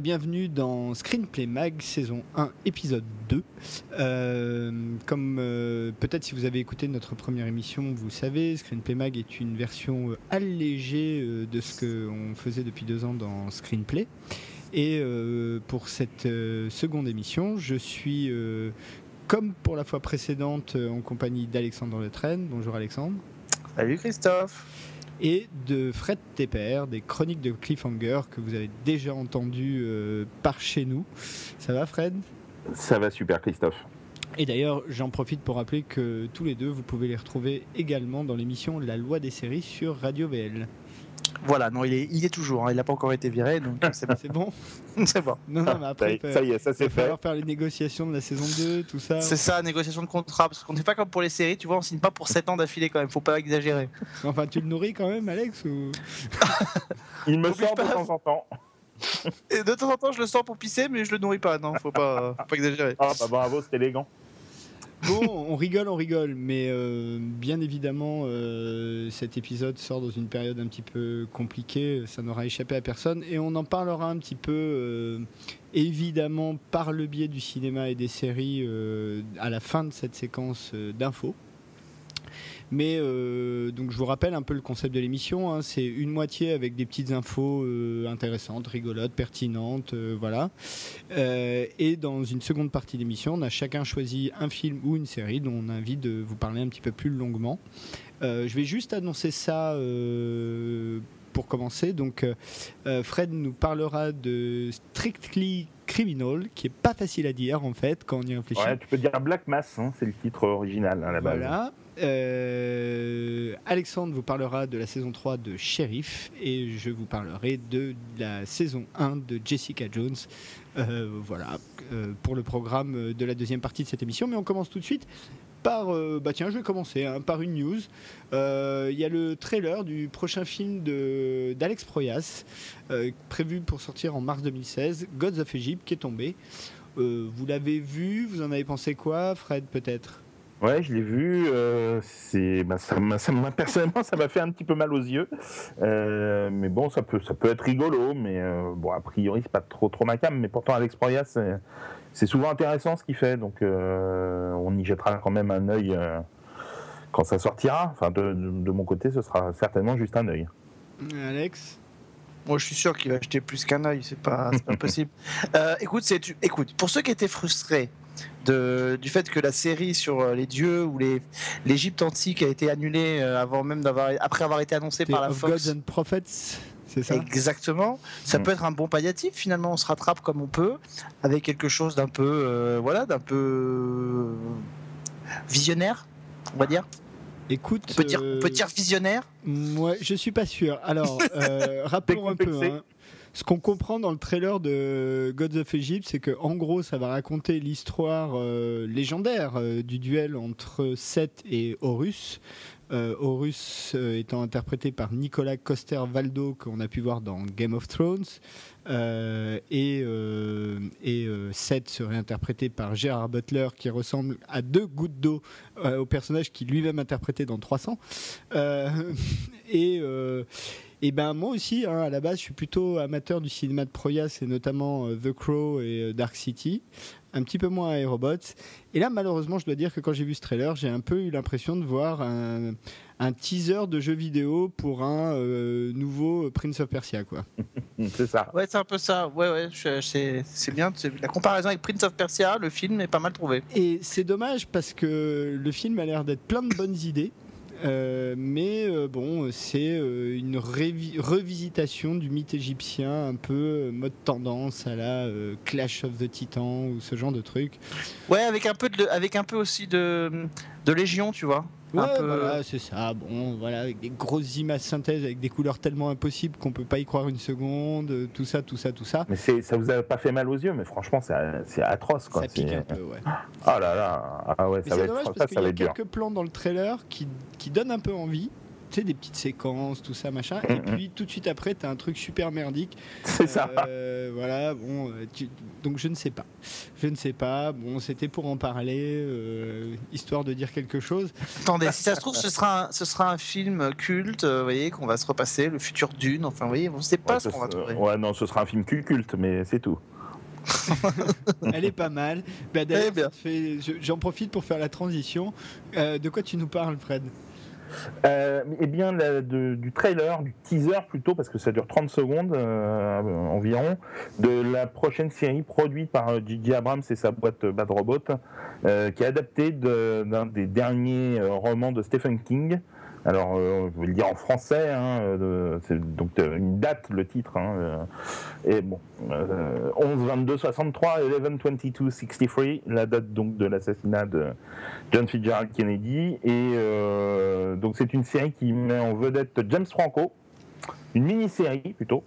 bienvenue dans Screenplay Mag saison 1 épisode 2. Euh, comme euh, peut-être si vous avez écouté notre première émission, vous savez, Screenplay Mag est une version euh, allégée de ce qu'on faisait depuis deux ans dans Screenplay. Et pour cette seconde émission, je suis comme pour la fois précédente en compagnie d'Alexandre Letraine. Bonjour Alexandre. Salut Christophe. Et de Fred Tepper, des chroniques de Cliffhanger que vous avez déjà entendu euh, par chez nous. Ça va Fred? Ça va super, Christophe. Et d'ailleurs, j'en profite pour rappeler que tous les deux, vous pouvez les retrouver également dans l'émission La loi des séries sur Radio VL. Voilà, non, il est, il est toujours, hein, il n'a pas encore été viré, donc c'est bon. C'est bon c'est bon. Non, non, mais après, ça, y- ça y est, ça il c'est va fait. falloir faire les négociations de la saison 2, tout ça. C'est ça, négociation de contrat, parce qu'on n'est pas comme pour les séries, tu vois, on signe pas pour 7 ans d'affilée quand même, faut pas exagérer. Enfin, tu le nourris quand même, Alex ou... Il me sort de pas. temps en temps. Et de temps en temps, je le sors pour pisser, mais je le nourris pas, non, faut pas, faut pas exagérer. Ah bah bravo, c'est élégant. Bon, on rigole, on rigole, mais euh, bien évidemment, euh, cet épisode sort dans une période un petit peu compliquée, ça n'aura échappé à personne, et on en parlera un petit peu, euh, évidemment, par le biais du cinéma et des séries, à la fin de cette séquence d'infos. Mais euh, donc je vous rappelle un peu le concept de l'émission, hein, c'est une moitié avec des petites infos euh, intéressantes, rigolotes, pertinentes, euh, voilà. Et dans une seconde partie d'émission, on a chacun choisi un film ou une série dont on a envie de vous parler un petit peu plus longuement. Je vais juste annoncer ça pour commencer. Donc, Fred nous parlera de Strictly Criminal, qui est pas facile à dire en fait quand on y réfléchit. Ouais, tu peux dire Black Mass, hein, c'est le titre original à la base. Voilà. Euh, Alexandre vous parlera de la saison 3 de Sheriff et je vous parlerai de la saison 1 de Jessica Jones. Euh, voilà, euh, pour le programme de la deuxième partie de cette émission. Mais on commence tout de suite euh, bah tiens, je vais commencer hein, par une news. Euh, Il y a le trailer du prochain film d'Alex Proyas, euh, prévu pour sortir en mars 2016, Gods of Egypt, qui est tombé. Vous l'avez vu, vous en avez pensé quoi, Fred, peut-être? Ouais, je l'ai vu. euh, c'est, bah, ça, ça personnellement, ça m'a fait un petit peu mal aux yeux. Mais bon, ça peut, ça peut être rigolo. Mais bon, a priori, c'est pas trop, trop ma cam. Mais pourtant, Alex Proyas, c'est, souvent intéressant ce qu'il fait. Donc, euh, on y jettera quand même un œil euh, quand ça sortira. Enfin, de, de- de mon côté, ce sera certainement juste un œil. Alex? Moi, je suis sûr qu'il va acheter plus qu'un œil, c'est pas, pas possible. Euh, écoute, c'est, tu- écoute, pour ceux qui étaient frustrés de, du fait que la série sur euh, les dieux ou l'Égypte antique a été annulée euh, avant même d'avoir, après avoir été annoncée par la of Fox. Gods and Prophets, c'est ça Exactement. Ça Mm. peut être un bon palliatif. Finalement, on se rattrape comme on peut, avec quelque chose d'un peu, euh, voilà, d'un peu euh, visionnaire, on va dire. Écoute, On peut dire, on peut dire visionnaire. moi, je suis pas sûr. Alors, euh, rappelons un peu. Hein. Ce qu'on comprend dans le trailer de Gods of Egypt, c'est que en gros, ça va raconter l'histoire euh, légendaire euh, du duel entre Seth et Horus. Euh, Horus euh, étant interprété par Nicolas Coster-Valdo, qu'on a pu voir dans Game of Thrones, Euh, et, et Seth serait interprété par Gérard Butler, qui ressemble à deux gouttes d'eau au personnage qui lui-même interprété dans 300. Euh, et, et ben moi aussi, hein, à la base, je suis plutôt amateur du cinéma de Proyas et notamment The Crow et Dark City, un petit peu moins Aerobots. Et là, malheureusement, je dois dire que quand j'ai vu ce trailer, j'ai un peu eu l'impression de voir un, un teaser de jeu vidéo pour un euh, nouveau Prince of Persia, quoi. C'est ça. Ouais, c'est un peu ça. Ouais, ouais, c'est, c'est bien. c'est- La comparaison avec Prince of Persia, le film est pas mal trouvé. Et c'est dommage parce que le film a l'air d'être plein de bonnes idées. Euh, mais euh, bon, c'est euh, une revisitation du mythe égyptien, un peu mode tendance à la Clash of the Titans ou ce genre de truc. Ouais, avec un peu avec un peu aussi de, de Légion, tu vois. Ouais, peu- voilà, c'est ça. Bon, voilà, avec des grosses images synthèses, avec des couleurs tellement impossibles qu'on peut pas y croire une seconde, euh, tout ça, tout ça, tout ça. Mais c'est, ça vous a pas fait mal aux yeux, mais franchement, c'est, atroce. Quoi. Ça pique un peu, ouais. Ah là là, ah ouais, Mais ça va être, dommage parce ça qu'il y va a être dur. quelques plans dans le trailer qui, qui donnent un peu envie. Tu sais, des petites séquences, tout ça, machin. Et puis tout de suite après, tu as un truc super merdique. C'est ça. Euh, voilà, bon, euh, tu- donc je ne sais pas. Je ne sais pas. Bon, c'était pour en parler, euh, histoire de dire quelque chose. Attendez, si ça se trouve, ce sera un, ce sera un film culte, vous voyez, qu'on va se repasser, le futur Dune. Enfin, vous voyez, on ne sait pas Ouais, ce qu'on va trouver. ouais, non, ce sera un film cul- culte, mais c'est tout. Elle est pas mal. Bah, Eh je- j'en profite pour faire la transition. Euh, de quoi tu nous parles, Fred? Euh, eh bien, du trailer, du teaser plutôt, parce que ça dure 30 secondes euh, environ, de la prochaine série produite par euh, J.J. Abrams et sa boîte euh, Bad Robot, euh, qui est adaptée d'un des derniers euh, romans de Stephen King. Alors, euh, je vais le dire en français, hein, euh, c'est donc euh, une date, le titre. hein, euh, et bon, euh, 11 22 63, 11 22 63, la date donc de l'assassinat de John Fitzgerald Kennedy. Et euh, donc, c'est une série qui met en vedette James Franco, une mini-série plutôt.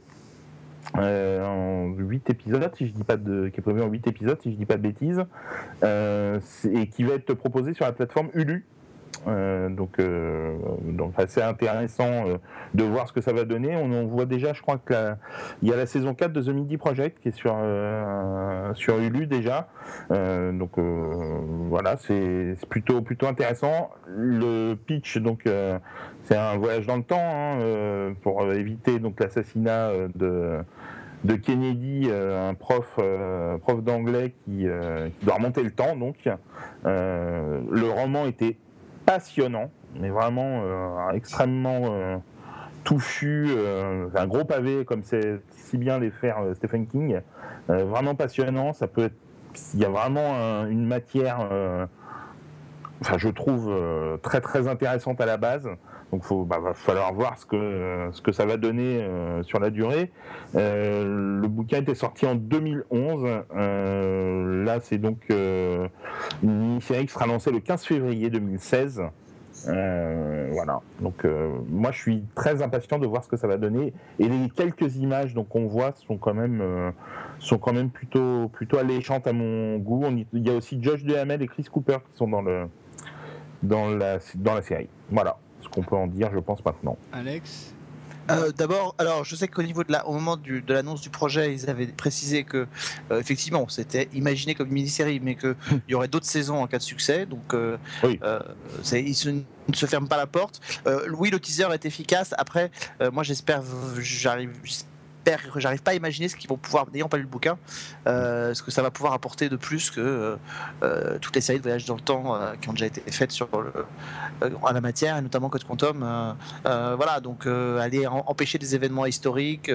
euh, en 8 épisodes, si je dis pas de, qui est prévu en 8 épisodes, si je dis pas de bêtises, euh, et qui va être proposée sur la plateforme Hulu. Euh, donc, euh, donc assez intéressant euh, de voir ce que ça va donner. On, voit déjà, je crois que il y a la saison 4 de The Midi Project qui est sur euh, sur Hulu déjà. Donc voilà, c'est plutôt plutôt intéressant. Le pitch donc c'est un voyage dans le temps hein, pour éviter donc l'assassinat de de Kennedy, un prof prof d'anglais qui, qui doit remonter le temps donc. Le roman était passionnant, mais vraiment euh, extrêmement euh, touffu, euh, un gros pavé comme c'est si bien les faire euh, Stephen King, vraiment passionnant. Ça peut il y a vraiment un- une matière, enfin je trouve très très intéressante à la base. Donc faut, bah, va falloir voir ce que ce que ça va donner sur la durée. Le bouquin était sorti en 2011. Euh, là, c'est donc une mini-série qui sera lancée le 15 février 2016. Euh, voilà. Donc euh, moi, je suis très impatient de voir ce que ça va donner. Et les quelques images qu'on voit sont quand même euh, sont quand même plutôt plutôt alléchantes à mon goût. Il y a aussi Josh Duhamel et Chris Cooper qui sont dans le dans la dans la série. Voilà ce qu'on peut en dire, je pense maintenant. Alex? Euh, D'abord, alors je sais qu'au niveau de la, au moment du- de l'annonce du projet, ils avaient précisé que euh, effectivement c'était imaginé comme une mini-série, mais qu'il y aurait d'autres saisons en cas de succès. Donc, euh, Oui. euh, ils se- ne se ferment pas la porte. Oui, le teaser est efficace. Après, moi j'espère, j'arrive, j'espère, j'arrive pas à imaginer ce qu'ils vont pouvoir, n'ayant pas lu le bouquin, euh, ce que ça va pouvoir apporter de plus que euh, euh, toutes les séries de voyage dans le temps qui ont déjà été faites sur le, la matière, et notamment Code Quantum. voilà, donc aller empêcher des événements historiques.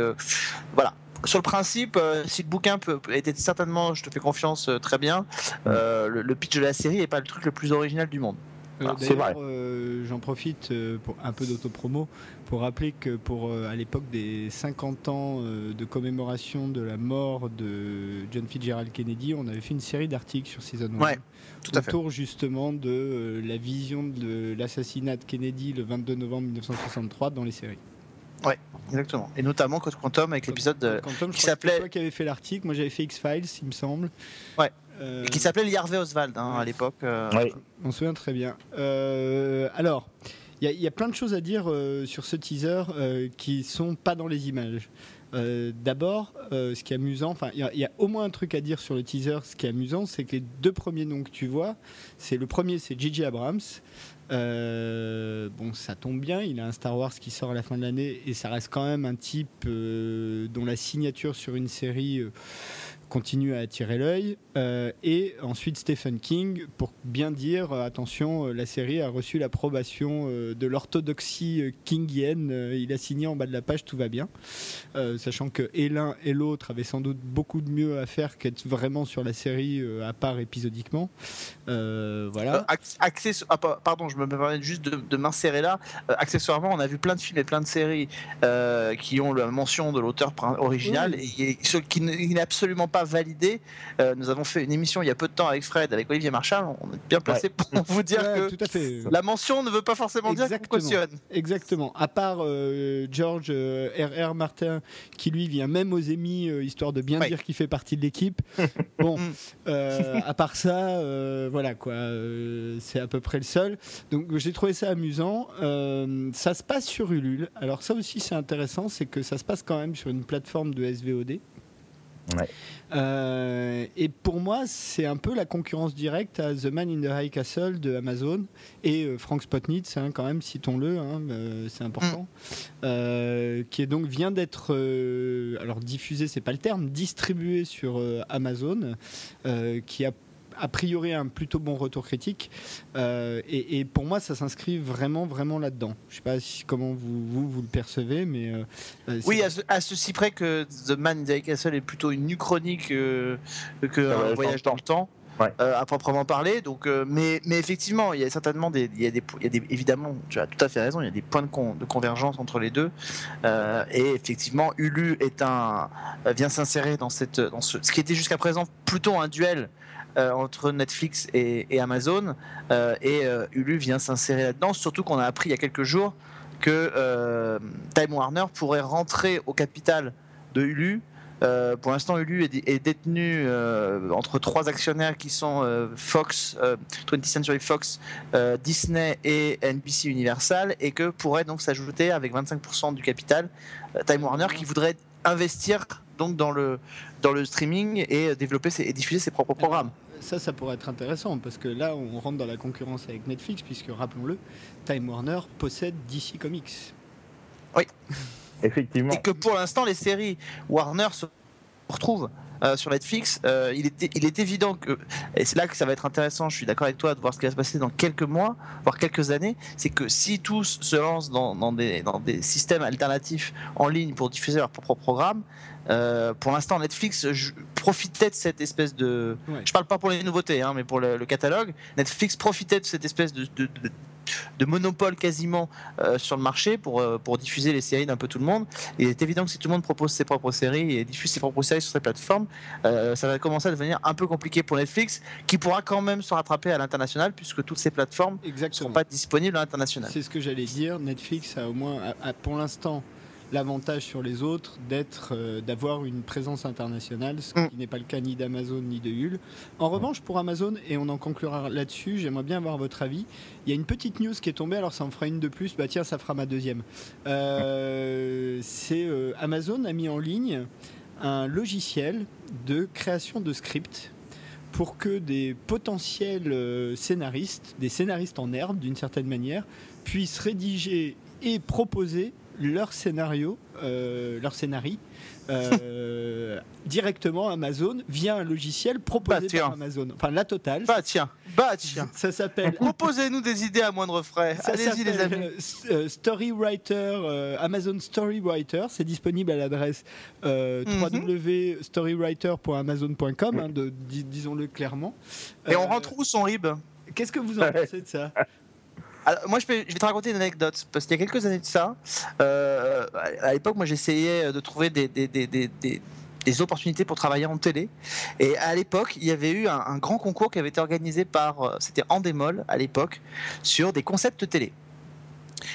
voilà. Sur le principe, si le bouquin peut, était certainement, je te fais confiance, très bien, le, le pitch de la série n'est pas le truc le plus original du monde. Euh, Ah, c'est euh, j'en profite euh, pour un peu d'autopromo pour rappeler que pour euh, à l'époque des 50 ans de commémoration de la mort de John Fitzgerald Kennedy, on avait fait une série d'articles sur Season 1 Ouais, Tout à fait. autour justement de la vision de l'assassinat de Kennedy le 22 novembre 1963 dans les séries. Exactement. Et notamment Code Quantum avec l'épisode de- Quantum, je qui s'appelait- toi qui avait fait l'article, moi j'avais fait X-Files, il me semble. Ouais. Euh, et qui s'appelait Harvey Oswald hein, à l'époque. euh, Oui. On se souvient très bien. Euh, alors, il y, a- il y a plein de choses à dire euh, sur ce teaser euh, qui sont pas dans les images. Euh, D'abord, euh, ce qui est amusant, enfin, il y, a- il y a au moins un truc à dire sur le teaser. Ce qui est amusant, c'est que les deux premiers noms que tu vois, c'est le premier, c'est J.J. Abrams. Euh, bon, ça tombe bien, il a un Star Wars qui sort à la fin de l'année et ça reste quand même un type euh, dont la signature sur une série euh, continue à attirer l'œil. Euh, et ensuite Stephen King, pour bien dire, euh, attention, euh, la série a reçu l'approbation euh, de l'orthodoxie kingienne. Euh, il a signé en bas de la page, tout va bien. Euh, sachant que et l'un et l'autre avaient sans doute beaucoup de mieux à faire qu'être vraiment sur la série euh, à part épisodiquement. Euh, voilà. Euh, acc- access- ah, pa- pardon, je me permets juste de, de m'insérer là. Euh, accessoirement, on a vu plein de films et plein de séries euh, qui ont la mention de l'auteur original Oui. et, et ce qui n'est absolument pas pas validé. Euh, nous avons fait une émission il y a peu de temps avec Fred, avec Olivier Marchal. On est bien placé pour vous dire Ouais, que tout à fait. la mention ne veut pas forcément dire qu'on Exactement. cautionne. Exactement. À part euh, George euh, R.R. Martin, qui lui vient même aux émis, euh, histoire de bien Ouais. dire qu'il fait partie de l'équipe. bon, Mm. euh, à part ça, euh, voilà quoi, euh, c'est à peu près le seul. Donc j'ai trouvé ça amusant. Euh, ça se passe sur Ulule. Alors ça aussi c'est intéressant, c'est que ça se passe quand même sur une plateforme de SVOD. Ouais. Euh, et pour moi, c'est un peu la concurrence directe à The Man in the High Castle de Amazon. Et euh, Frank Spotnitz, hein, quand même, citons-le, hein, euh, c'est important, euh, qui est donc vient d'être, euh, alors diffusé, c'est pas le terme, distribué sur euh, Amazon, euh, qui a a priori un plutôt bon retour critique Euh, et, et pour moi ça s'inscrit vraiment vraiment là-dedans je sais pas si, comment vous, vous vous le percevez mais euh, euh, Oui, à, ce- à ceci près que The Man in the Castle est plutôt une uchronique euh, que Un voyage dans le temps. Ouais. euh, à proprement parler, donc, euh, mais, mais effectivement, il y a certainement des, il y a des, il y a des- évidemment, tu as tout à fait raison, il y a des points de, con- de convergence entre les deux, Euh, et effectivement, Hulu est un, vient s'insérer dans cette, dans ce, ce qui était jusqu'à présent plutôt un duel euh, entre Netflix et, et Amazon, euh, et euh, Hulu vient s'insérer là-dedans, surtout qu'on a appris il y a quelques jours que Time Warner pourrait rentrer au capital de Hulu. Pour l'instant, Hulu est, dé- est détenu entre trois actionnaires qui sont Fox, euh, 20th Century Fox, Disney et NBC Universal, et que pourrait donc s'ajouter avec 25% du capital Time Warner qui voudrait investir donc dans le dans le streaming et développer ses- et diffuser ses propres programmes. Ça, ça pourrait être intéressant parce que là, on rentre dans la concurrence avec Netflix, puisque rappelons-le, Time Warner possède DC Comics. Effectivement. et que pour l'instant les séries Warner se retrouvent euh, sur Netflix, euh, il, est, il est évident que, et c'est là que ça va être intéressant, je suis d'accord avec toi, de voir ce qui va se passer dans quelques mois, voire quelques années, c'est que si tous se lancent dans, dans des, dans des systèmes alternatifs en ligne pour diffuser leur propre programme, euh, pour l'instant Netflix profitait de cette espèce de... Ouais. Je parle pas pour les nouveautés, hein, mais pour le, le catalogue, Netflix profitait de cette espèce de, de- de- de monopole quasiment euh, sur le marché pour, euh, pour diffuser les séries d'un peu tout le monde. Et il est évident que si tout le monde propose ses propres séries et diffuse ses propres séries sur ses plateformes, ça va commencer à devenir un peu compliqué pour Netflix, qui pourra quand même se rattraper à l'international, puisque toutes ces plateformes ne sont pas disponibles à l'international. C'est ce que j'allais dire. Netflix a au moins, a- a pour l'instant, l'avantage sur les autres d'être, euh, d'avoir une présence internationale, ce Mm. qui n'est pas le cas ni d'Amazon ni de Hul. En revanche, pour Amazon, et on en conclura là-dessus, j'aimerais bien avoir votre avis. Il y a une petite news qui est tombée, alors ça en fera une de plus. Bah tiens, ça fera ma deuxième. Euh, c'est euh, Amazon a mis en ligne un logiciel de création de scripts pour que des potentiels scénaristes, des scénaristes en herbe d'une certaine manière, puissent rédiger et proposer leur scénario, euh, leur scénarii, euh, directement à Amazon via un logiciel proposé Bah, par Amazon. Enfin, la totale. Bah tiens, bah tiens. Ça s'appelle Proposez-nous des idées à moindre frais. ça Allez-y les amis. euh, euh, Storywriter, Amazon Storywriter. C'est disponible à l'adresse Mhm. www.storywriter.amazon.com, hein, dis- disons-le clairement. Et on rentre où son rib? Qu'est-ce que vous en pensez de ça? Moi, je, vais te raconter une anecdote. Parce qu'il y a quelques années de ça, euh, à l'époque, moi, j'essayais de trouver des, opportunités pour travailler en télé. Et à l'époque, il y avait eu un, grand concours qui avait été organisé par, euh, c'était Andemol à l'époque, sur des concepts télé.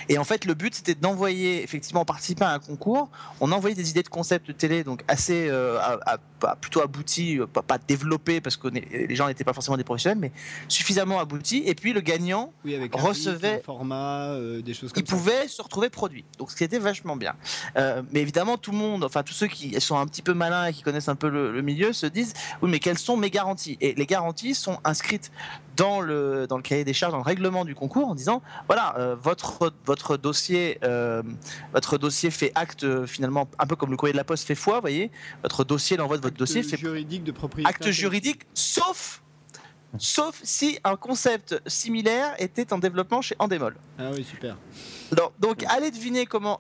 Et en fait, le but, c'était d'envoyer, effectivement, en participant à un concours, on envoyait des idées de concepts télé, donc assez euh, à- à- à- plutôt abouties, euh, pas, pas développées, parce que les gens n'étaient pas forcément des professionnels, mais suffisamment abouties. Et puis, le gagnant, Oui, avec un recevait- rythme, format, euh, des choses comme il ça. pouvait se retrouver produit. Donc ce qui était vachement bien. Euh, mais évidemment, tout le monde, enfin tous ceux qui sont un petit peu malins et qui connaissent un peu le, le milieu, se disent oui, mais quelles sont mes garanties? Et les garanties sont inscrites dans le dans le cahier des charges, dans le règlement du concours, en disant voilà, euh, votre votre dossier euh, votre dossier fait acte euh, finalement un peu comme le courrier de la poste fait foi, vous voyez, votre dossier, l'envoi de votre Acte dossier fait juridique de propriété. acte juridique, sauf sauf si un concept similaire était en développement chez Endemol. Ah oui, super. Donc, donc, allez deviner comment.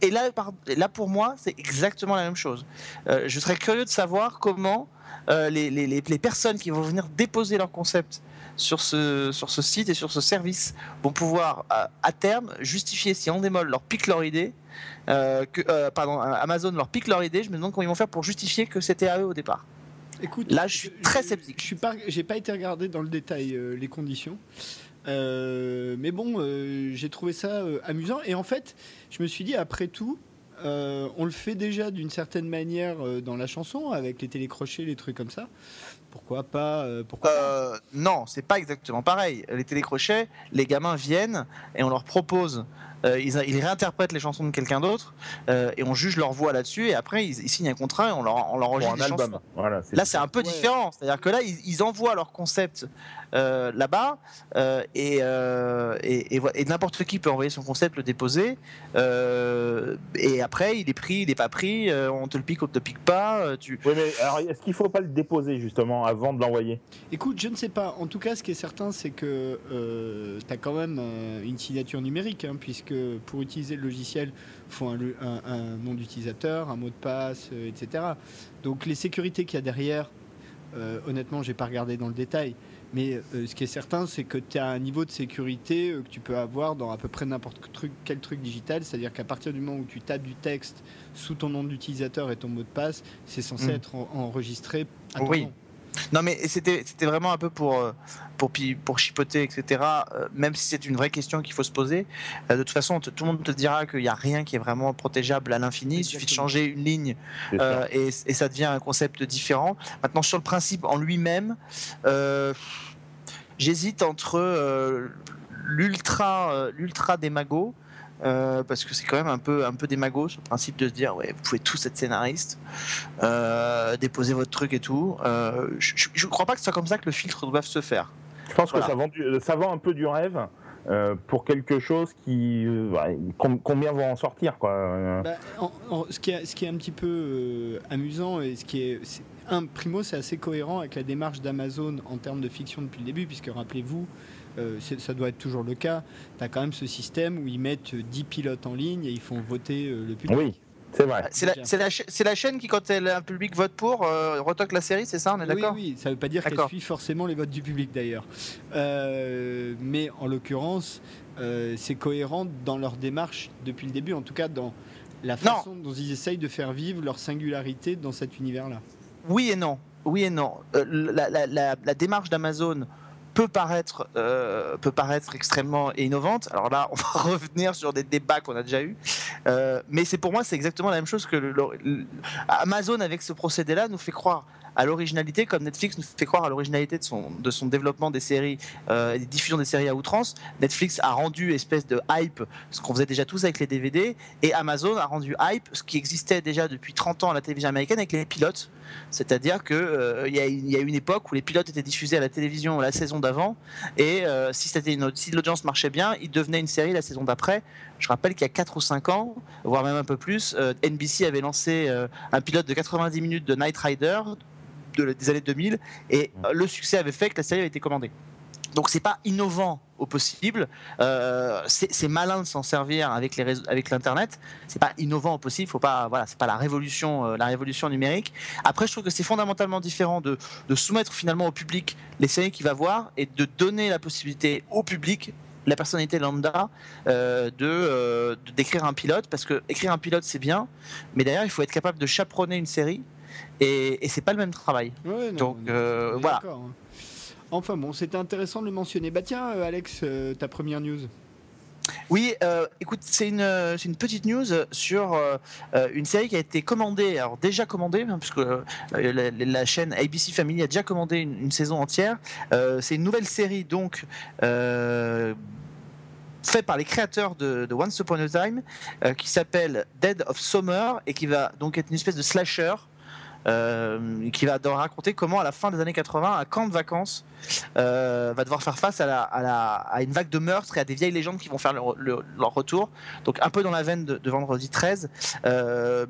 Et, là, par- là, pour moi, c'est exactement la même chose. Euh, je serais curieux de savoir comment euh, les- les- les personnes qui vont venir déposer leur concept sur ce, sur ce site et sur ce service vont pouvoir, à, à terme, justifier si Endemol leur pique leur idée, euh, que, euh, pardon, Amazon leur pique leur idée. Je me demande comment ils vont faire pour justifier que c'était à eux au départ. Écoute, Là, je suis très sceptique. Je suis pas, j'ai pas été regarder dans le détail euh, les conditions. Euh, mais bon, euh, j'ai trouvé ça euh, amusant. Et en fait, je me suis dit, après tout, euh, on le fait déjà d'une certaine manière euh, dans la chanson, avec les télécrochets, les trucs comme ça. Pourquoi pas euh, pourquoi Euh, non, c'est pas exactement pareil. Les télécrochets, les gamins viennent et on leur propose. Euh, ils, ils réinterprètent les chansons de quelqu'un d'autre euh, et on juge leur voix là-dessus et après ils, ils signent un contrat et on leur, on leur enregistre un des album. chansons. Voilà, Là, c'est un peu Ouais. différent. C'est-à-dire que là, ils, ils envoient leur concept euh, là-bas euh, et, euh, et, et vo- et n'importe qui peut envoyer son concept, le déposer. euh, et après, il est pris, il n'est pas pris. euh, on te le pique, on te le pique pas. tu... Oui, mais alors, est-ce qu'il faut pas le déposer justement avant de l'envoyer? Écoute, je ne sais pas. En tout cas, ce qui est certain, c'est que tu as quand même euh, une signature numérique, hein, puisque pour utiliser le logiciel, il faut un, le- un- un nom d'utilisateur, un mot de passe, euh, etc. Donc les sécurités qu'il y a derrière, euh, honnêtement, j'ai pas regardé dans le détail. Mais euh, ce qui est certain, c'est que tu as un niveau de sécurité euh, que tu peux avoir dans à peu près n'importe quel truc, digital. C'est-à-dire qu'à partir du moment où tu tapes du texte sous ton nom d'utilisateur et ton mot de passe, c'est censé Mm. être en- enregistré à ton Oui. nom. Non, mais c'était vraiment un peu pour, euh, pour, pour chipoter, etc. euh, même si c'est une vraie question qu'il faut se poser. Euh, de toute façon, tout le monde te dira qu'il n'y a rien qui est vraiment protégeable à l'infini. Il suffit de changer une ligne euh, et, et ça devient un concept différent. Maintenant, sur le principe en lui-même, euh, j'hésite entre euh, l'ultra l'ultra démago. Euh, parce que c'est quand même un peu un peu démago le principe de se dire ouais vous pouvez tous être scénariste euh, déposer votre truc et tout. Euh, je ne crois pas que ce soit comme ça que le filtre doit se faire. Je pense Voilà. que ça vend, du- ça vend un peu du rêve euh, pour quelque chose qui. euh, ouais, com- combien vont en sortir, quoi. euh. Bah, en- en- ce, qui est, ce qui est un petit peu euh, amusant et ce qui est, un primo, c'est assez cohérent avec la démarche d'Amazon en termes de fiction depuis le début, puisque rappelez-vous, euh, ça doit être toujours le cas. Tu as quand même ce système où ils mettent 10 pilotes en ligne et ils font voter euh, le public. Oui, c'est vrai. c'est la, c'est la, cha- c'est la chaîne qui quand elle, un public vote pour euh, retoque la série c'est ça on est Oui, d'accord oui, ça ne veut pas dire qu'elle suit forcément les votes du public d'ailleurs. Euh, mais en l'occurrence, euh, c'est cohérent dans leur démarche depuis le début, en tout cas dans la façon dont ils essayent de faire vivre leur singularité dans cet univers-là. Oui et non. Oui et non. Euh, la, la- la- la démarche d'Amazon peut paraître, euh, peut paraître extrêmement innovante. Alors là, on va revenir sur des débats qu'on a déjà eus. Euh, mais c'est pour moi, c'est exactement la même chose que Amazon, avec ce procédé-là, nous fait croire à l'originalité, comme Netflix nous fait croire à l'originalité de son, de son développement des séries euh, et des diffusions des séries à outrance. Netflix a rendu espèce de hype, ce qu'on faisait déjà tous avec les DVD, et Amazon a rendu hype, ce qui existait déjà depuis 30 ans à la télévision américaine avec les pilotes. C'est-à-dire qu'il y, a une- il y a une époque où les pilotes étaient diffusés à la télévision la saison d'avant, et euh, si, c'était une, si l'audience marchait bien, il devenait une série la saison d'après. Je rappelle qu'il y a 4 ou 5 ans, voire même un peu plus, euh, NBC avait lancé euh, un pilote de 90 minutes de Night Rider de- des années 2000, et euh, le succès avait fait que la série avait été commandée. Donc c'est pas innovant au possible, euh, c'est malin de s'en servir avec les réseaux- avec l'internet. C'est pas innovant au possible, faut pas voilà, c'est pas la révolution euh, la révolution numérique. Après je trouve que c'est fondamentalement différent de, de soumettre finalement au public les séries qu'il va voir et de donner la possibilité au public la personnalité lambda euh, de d'écrire un pilote parce que écrire un pilote c'est bien, mais d'ailleurs il faut être capable de chaperonner une série et, et c'est pas le même travail. Ouais, non, Donc, voilà. Enfin bon, c'était intéressant de le mentionner. Bah tiens, euh, Alex, euh, ta première news. Oui, euh, écoute, c'est une, petite news sur une série qui a été commandée, alors déjà commandée, hein, puisque la, chaîne ABC Family a déjà commandé une, saison entière. C'est une nouvelle série donc faite par les créateurs de, Once Upon a Time, qui s'appelle Dead of Summer et qui va donc être une espèce de slasher. Euh, qui va raconter comment à la fin des années 80 un camp de vacances euh, va devoir faire face à, une vague de meurtres et à des vieilles légendes qui vont faire leur, retour. Donc un peu dans la veine de, Vendredi 13. Euh,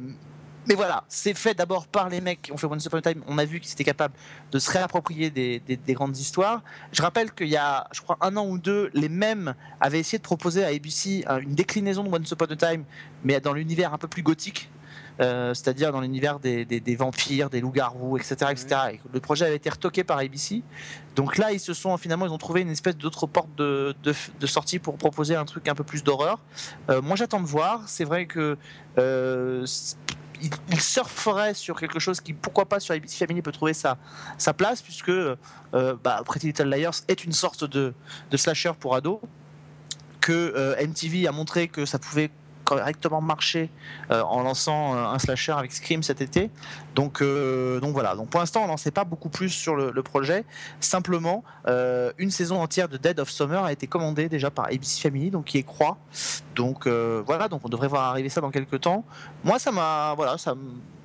mais voilà, c'est fait d'abord par les mecs qui ont fait Once Upon a Time. On a vu qu'ils étaient capables de se réapproprier des, des- des grandes histoires. Je rappelle qu'il y a, je crois, un an ou deux, les mêmes avaient essayé de proposer à ABC un- une déclinaison de Once Upon a Time, mais dans l'univers un peu plus gothique. Euh, c'est-à-dire dans l'univers des, des- des vampires, des loups-garous, etc., etc. Et le projet avait été retoqué par ABC. Donc là, ils se sont finalement, ils ont trouvé une espèce d'autre porte de, de, de sortie pour proposer un truc un peu plus d'horreur. Euh, moi, j'attends de voir. C'est vrai que euh, il, surferait sur quelque chose qui, pourquoi pas, sur ABC Family peut trouver sa, sa place, puisque euh, bah, Pretty Little Liars est une sorte de, de slasher pour ados, que MTV a montré que ça pouvait correctement marché euh, en lançant euh, un slasher avec Scream cet été. Donc, euh, donc voilà. Donc pour l'instant, on n'en sait pas beaucoup plus sur le, projet. Simplement, une saison entière de Dead of Summer a été commandée déjà par ABC Family, donc qui est croix. Donc voilà. Donc on devrait voir arriver ça dans quelques temps. Moi, ça m'a voilà, ça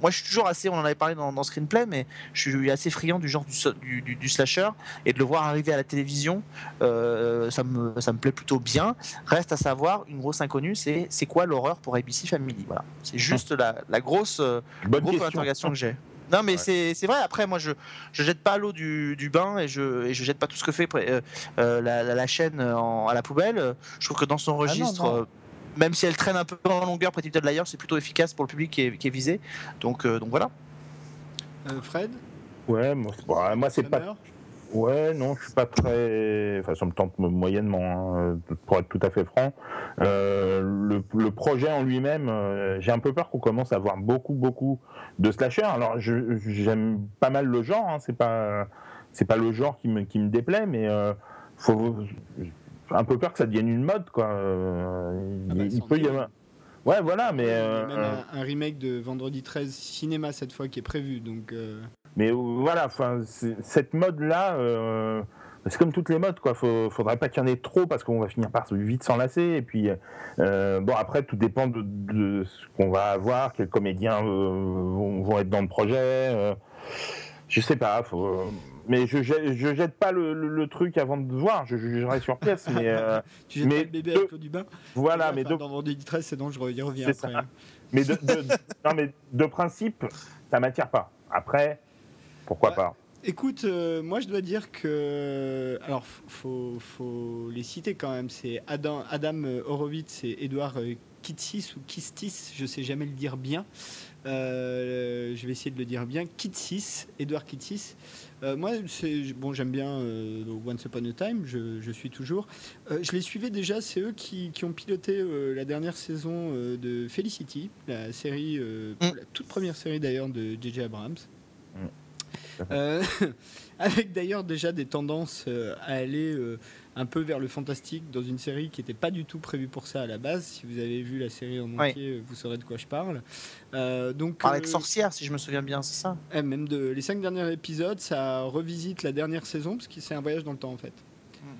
moi, je suis toujours assez, on en avait parlé dans, dans Screenplay, mais je suis assez friand du genre du, du, du, slasher et de le voir arriver à la télévision, euh, ça, me, ça me plaît plutôt bien. Reste à savoir, une grosse inconnue, c'est c'est quoi l'horreur pour ABC Family? Voilà, c'est juste la, la grosse, euh, grosse interrogation que j'ai. Non, mais c'est vrai. Après, moi, je je jette pas l'eau du, du, bain et je et je jette pas tout ce que fait euh, euh la, la, chaîne en, à la poubelle. Je trouve que dans son ah registre, même si elle traîne un peu en longueur, Pretty Little Liars, c'est plutôt efficace pour le public qui est, visé. Donc, euh, donc voilà. Euh, Fred? Ouais, moi, moi c'est pas. Ouais, non, je suis pas très. Enfin, ça me tente moyennement, hein, pour être tout à fait franc. Euh, le, projet en lui-même, j'ai un peu peur qu'on commence à voir beaucoup, beaucoup de slashers. Alors, j'aime pas mal le genre. Hein, c'est pas, c'est pas le genre qui me, qui me déplaît, mais faut un peu peur que ça devienne une mode, quoi. Euh, ah bah, il, peut y avoir. Ouais, voilà, mais. Euh, même euh, un, remake de Vendredi 13 cinéma cette fois qui est prévu, donc. Mais voilà, enfin, cette mode-là, c'est comme toutes les modes, quoi. faudrait pas qu'il y en ait trop parce qu'on va finir par vite s'enlacer. Et puis, bon, après, tout dépend de, ce qu'on va avoir, quels comédiens vont, vont, être dans le projet. je sais pas, faut mais je, je jette pas le, truc avant de voir, je jugerai sur pièce. Mais, euh, tu jettes mais le bébé avec l'eau du bain Voilà, mais de... dans Vendredi 13, c'est je après. Mais de, non, mais de principe, ça m'attire pas. Après, pourquoi pas Écoute, euh, moi je dois dire que. Alors, faut, faut les citer quand même. C'est Adam, Adam Horowitz et Edouard Kitsis ou Kistis, je sais jamais le dire bien. Euh, je vais essayer de le dire bien. Kitsis, Edouard Kitsis. Euh, moi, bon, j'aime bien euh, Once Upon a Time, je, suis toujours. Euh, je les suivais déjà, c'est eux qui, ont piloté la dernière saison de Felicity, la série, mm. la toute première série d'ailleurs de J.J. Abrams. Mm. avec d'ailleurs déjà des tendances à aller un peu vers le fantastique dans une série qui n'était pas du tout prévue pour ça à la base. Si vous avez vu la série en entier, vous saurez de quoi je parle. Euh, donc, Parler de euh, sorcière, si je me souviens bien, c'est ça? Eh, Même de, les cinq derniers épisodes, ça revisite la dernière saison, parce que c'est un voyage dans le temps en fait. Hmm.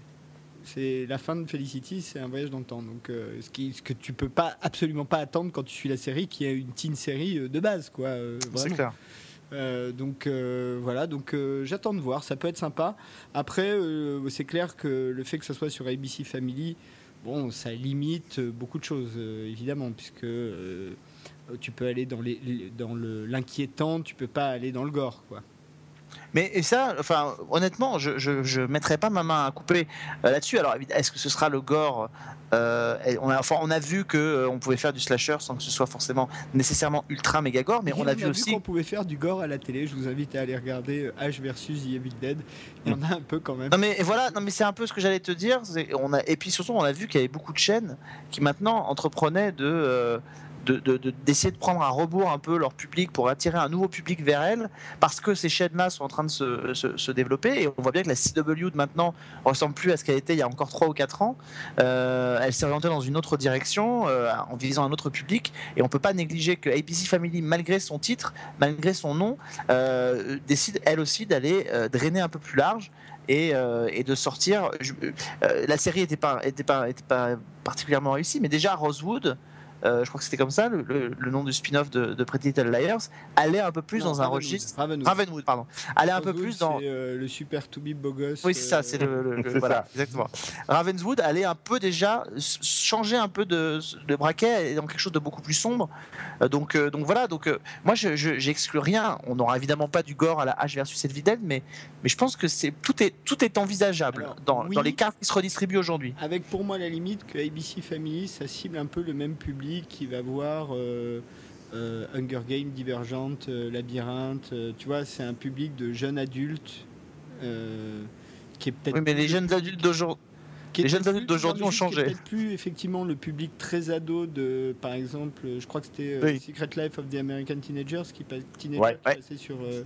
C'est la fin de Felicity, c'est un voyage dans le temps. Donc, euh, ce, qui, ce que tu peux pas absolument pas attendre quand tu suis la série, qui est une teen série de base, quoi. c'est clair. Euh, donc euh, voilà, donc euh, j'attends de voir, ça peut être sympa. Après, c'est clair que le fait que ce soit sur ABC Family, bon, ça limite beaucoup de choses, évidemment, puisque tu peux aller dans, les, dans l'inquiétant, tu peux pas aller dans le gore, quoi. Mais et ça, enfin, honnêtement, je, je, mettrai pas ma main à couper là-dessus. Alors, est-ce que ce sera le gore euh, on, a, on a vu que euh, on pouvait faire du slasher sans que ce soit forcément nécessairement ultra méga gore, mais on a, vu, aussi qu'on pouvait faire du gore à la télé. Je vous invite à aller regarder euh, H versus The Evil Dead. Il y en a un peu quand même. Non mais voilà, non mais c'est un peu ce que j'allais te dire. On a, et puis surtout, on a vu qu'il y avait beaucoup de chaînes qui maintenant entreprenaient de d'essayer de, prendre un rebours un peu leur public pour attirer un nouveau public vers elles, parce que ces chaînes-là sont en train de se, développer, et on voit bien que la CW de maintenant ressemble plus à ce qu'elle était il y a encore 3 ou 4 ans. Euh, elle s'est orientée dans une autre direction, euh, en visant un autre public, et on peut pas négliger que ABC Family, malgré son titre, malgré son nom, euh, décide elle aussi d'aller drainer un peu plus large. Et, de sortir. la série n'était pas, était pas, était pas particulièrement réussie, mais déjà Rosewood, euh, je crois que c'était comme ça, le, nom du spin-off de, Pretty Little Liars, allait un peu plus dans un registre. Ravenwood. pardon. Allait un peu plus dans. Euh, le super to be bogus. Oui, c'est ça, c'est le. voilà, exactement. Ravenswood allait un peu déjà changer un peu de, de braquet dans quelque chose de beaucoup plus sombre. Euh, donc, donc voilà, donc moi j'exclus rien. On n'aura évidemment pas du gore à la H versus Elvidel, mais, mais je pense que c'est tout est, tout est envisageable dans, dans les cartes qui se redistribuent aujourd'hui. Avec pour moi la limite que ABC Family, ça cible un peu le même public qui va voir euh, euh, Hunger Games, Divergente, euh, Labyrinthe. tu vois, c'est un public de jeunes adultes qui est peut-être. Oui, mais les jeunes adultes d'aujourd'hui Les jeunes adultes ont changé. peut-être plus effectivement le public très ado de, par exemple, je crois que c'était Oui. Secret Life of the American Teenagers qui, teenager, Ouais. qui Ouais. passait sur euh,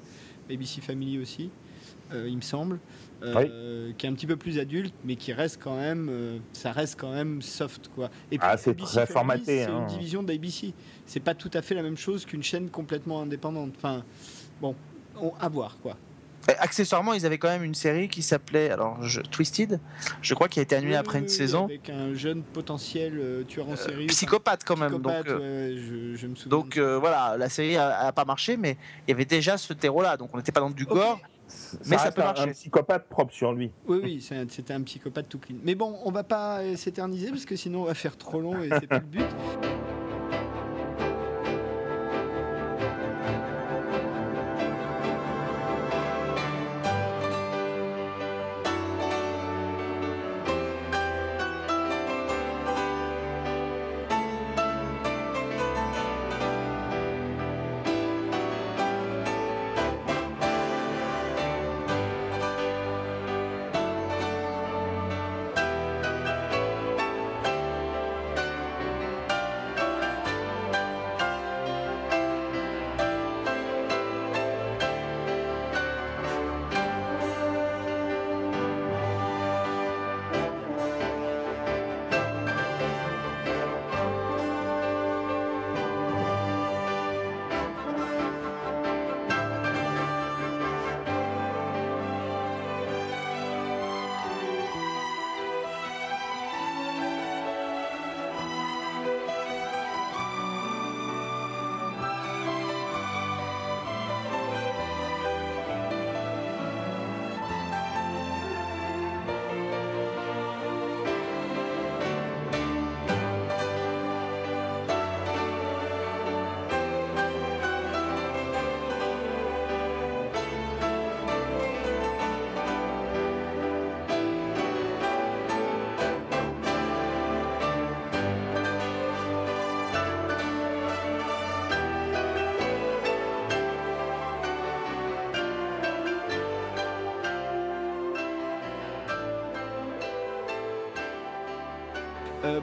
ABC Family aussi, euh, il me semble, euh, qui est un petit peu plus adulte, mais qui reste quand même, euh, ça reste quand même soft quoi. Et Ah, c'est ABC très Family, formaté, C'est hein. une division d'ABC. C'est pas tout à fait la même chose qu'une chaîne complètement indépendante. Enfin, bon, on, à voir quoi. Et accessoirement, ils avaient quand même une série qui s'appelait alors je- Twisted, je crois, qui a été annulée Oui, après oui, une oui, saison. Avec un jeune potentiel euh, tueur en série. enfin, Psychopathe quand même. psychopathe, donc, euh, ouais, je, je me souviens. donc euh, voilà, la série a, a pas marché, mais il y avait déjà ce terreau-là, donc on n'était pas dans du Ok. gore. Mais ça peut un- marcher. Un psychopathe propre sur lui. Oui, oui, c'était un psychopathe tout clean. Mais bon, on va pas euh, s'éterniser parce que sinon on va faire trop long et c'est pas le but.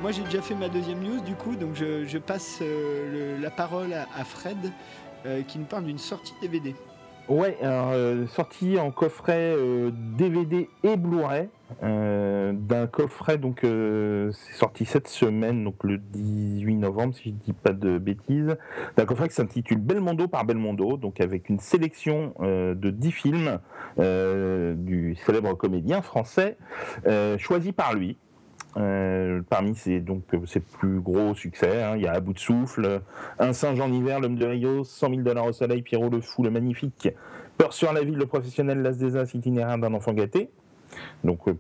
Moi j'ai déjà fait ma deuxième news du coup, donc je, passe euh, le- la parole à, Fred euh, qui nous parle d'une sortie DVD. Ouais, alors, euh, en coffret euh, DVD et Blu-ray. euh, d'un coffret, donc euh, c'est sorti cette semaine, donc le 18 novembre, si je dis pas de bêtises. D'un coffret qui s'intitule Belmondo par Belmondo, donc avec une sélection euh, de 10 films euh, du célèbre comédien français, euh, choisis par lui. Euh, parmi ses, plus gros succès, hein, il y a À bout de souffle, Un singe en hiver, L'homme de Rio, 100 000 dollars au soleil, Pierrot le fou, le magnifique, Peur sur la ville, le professionnel, L'as des As, itinéraire d'un enfant gâté. Donc euh,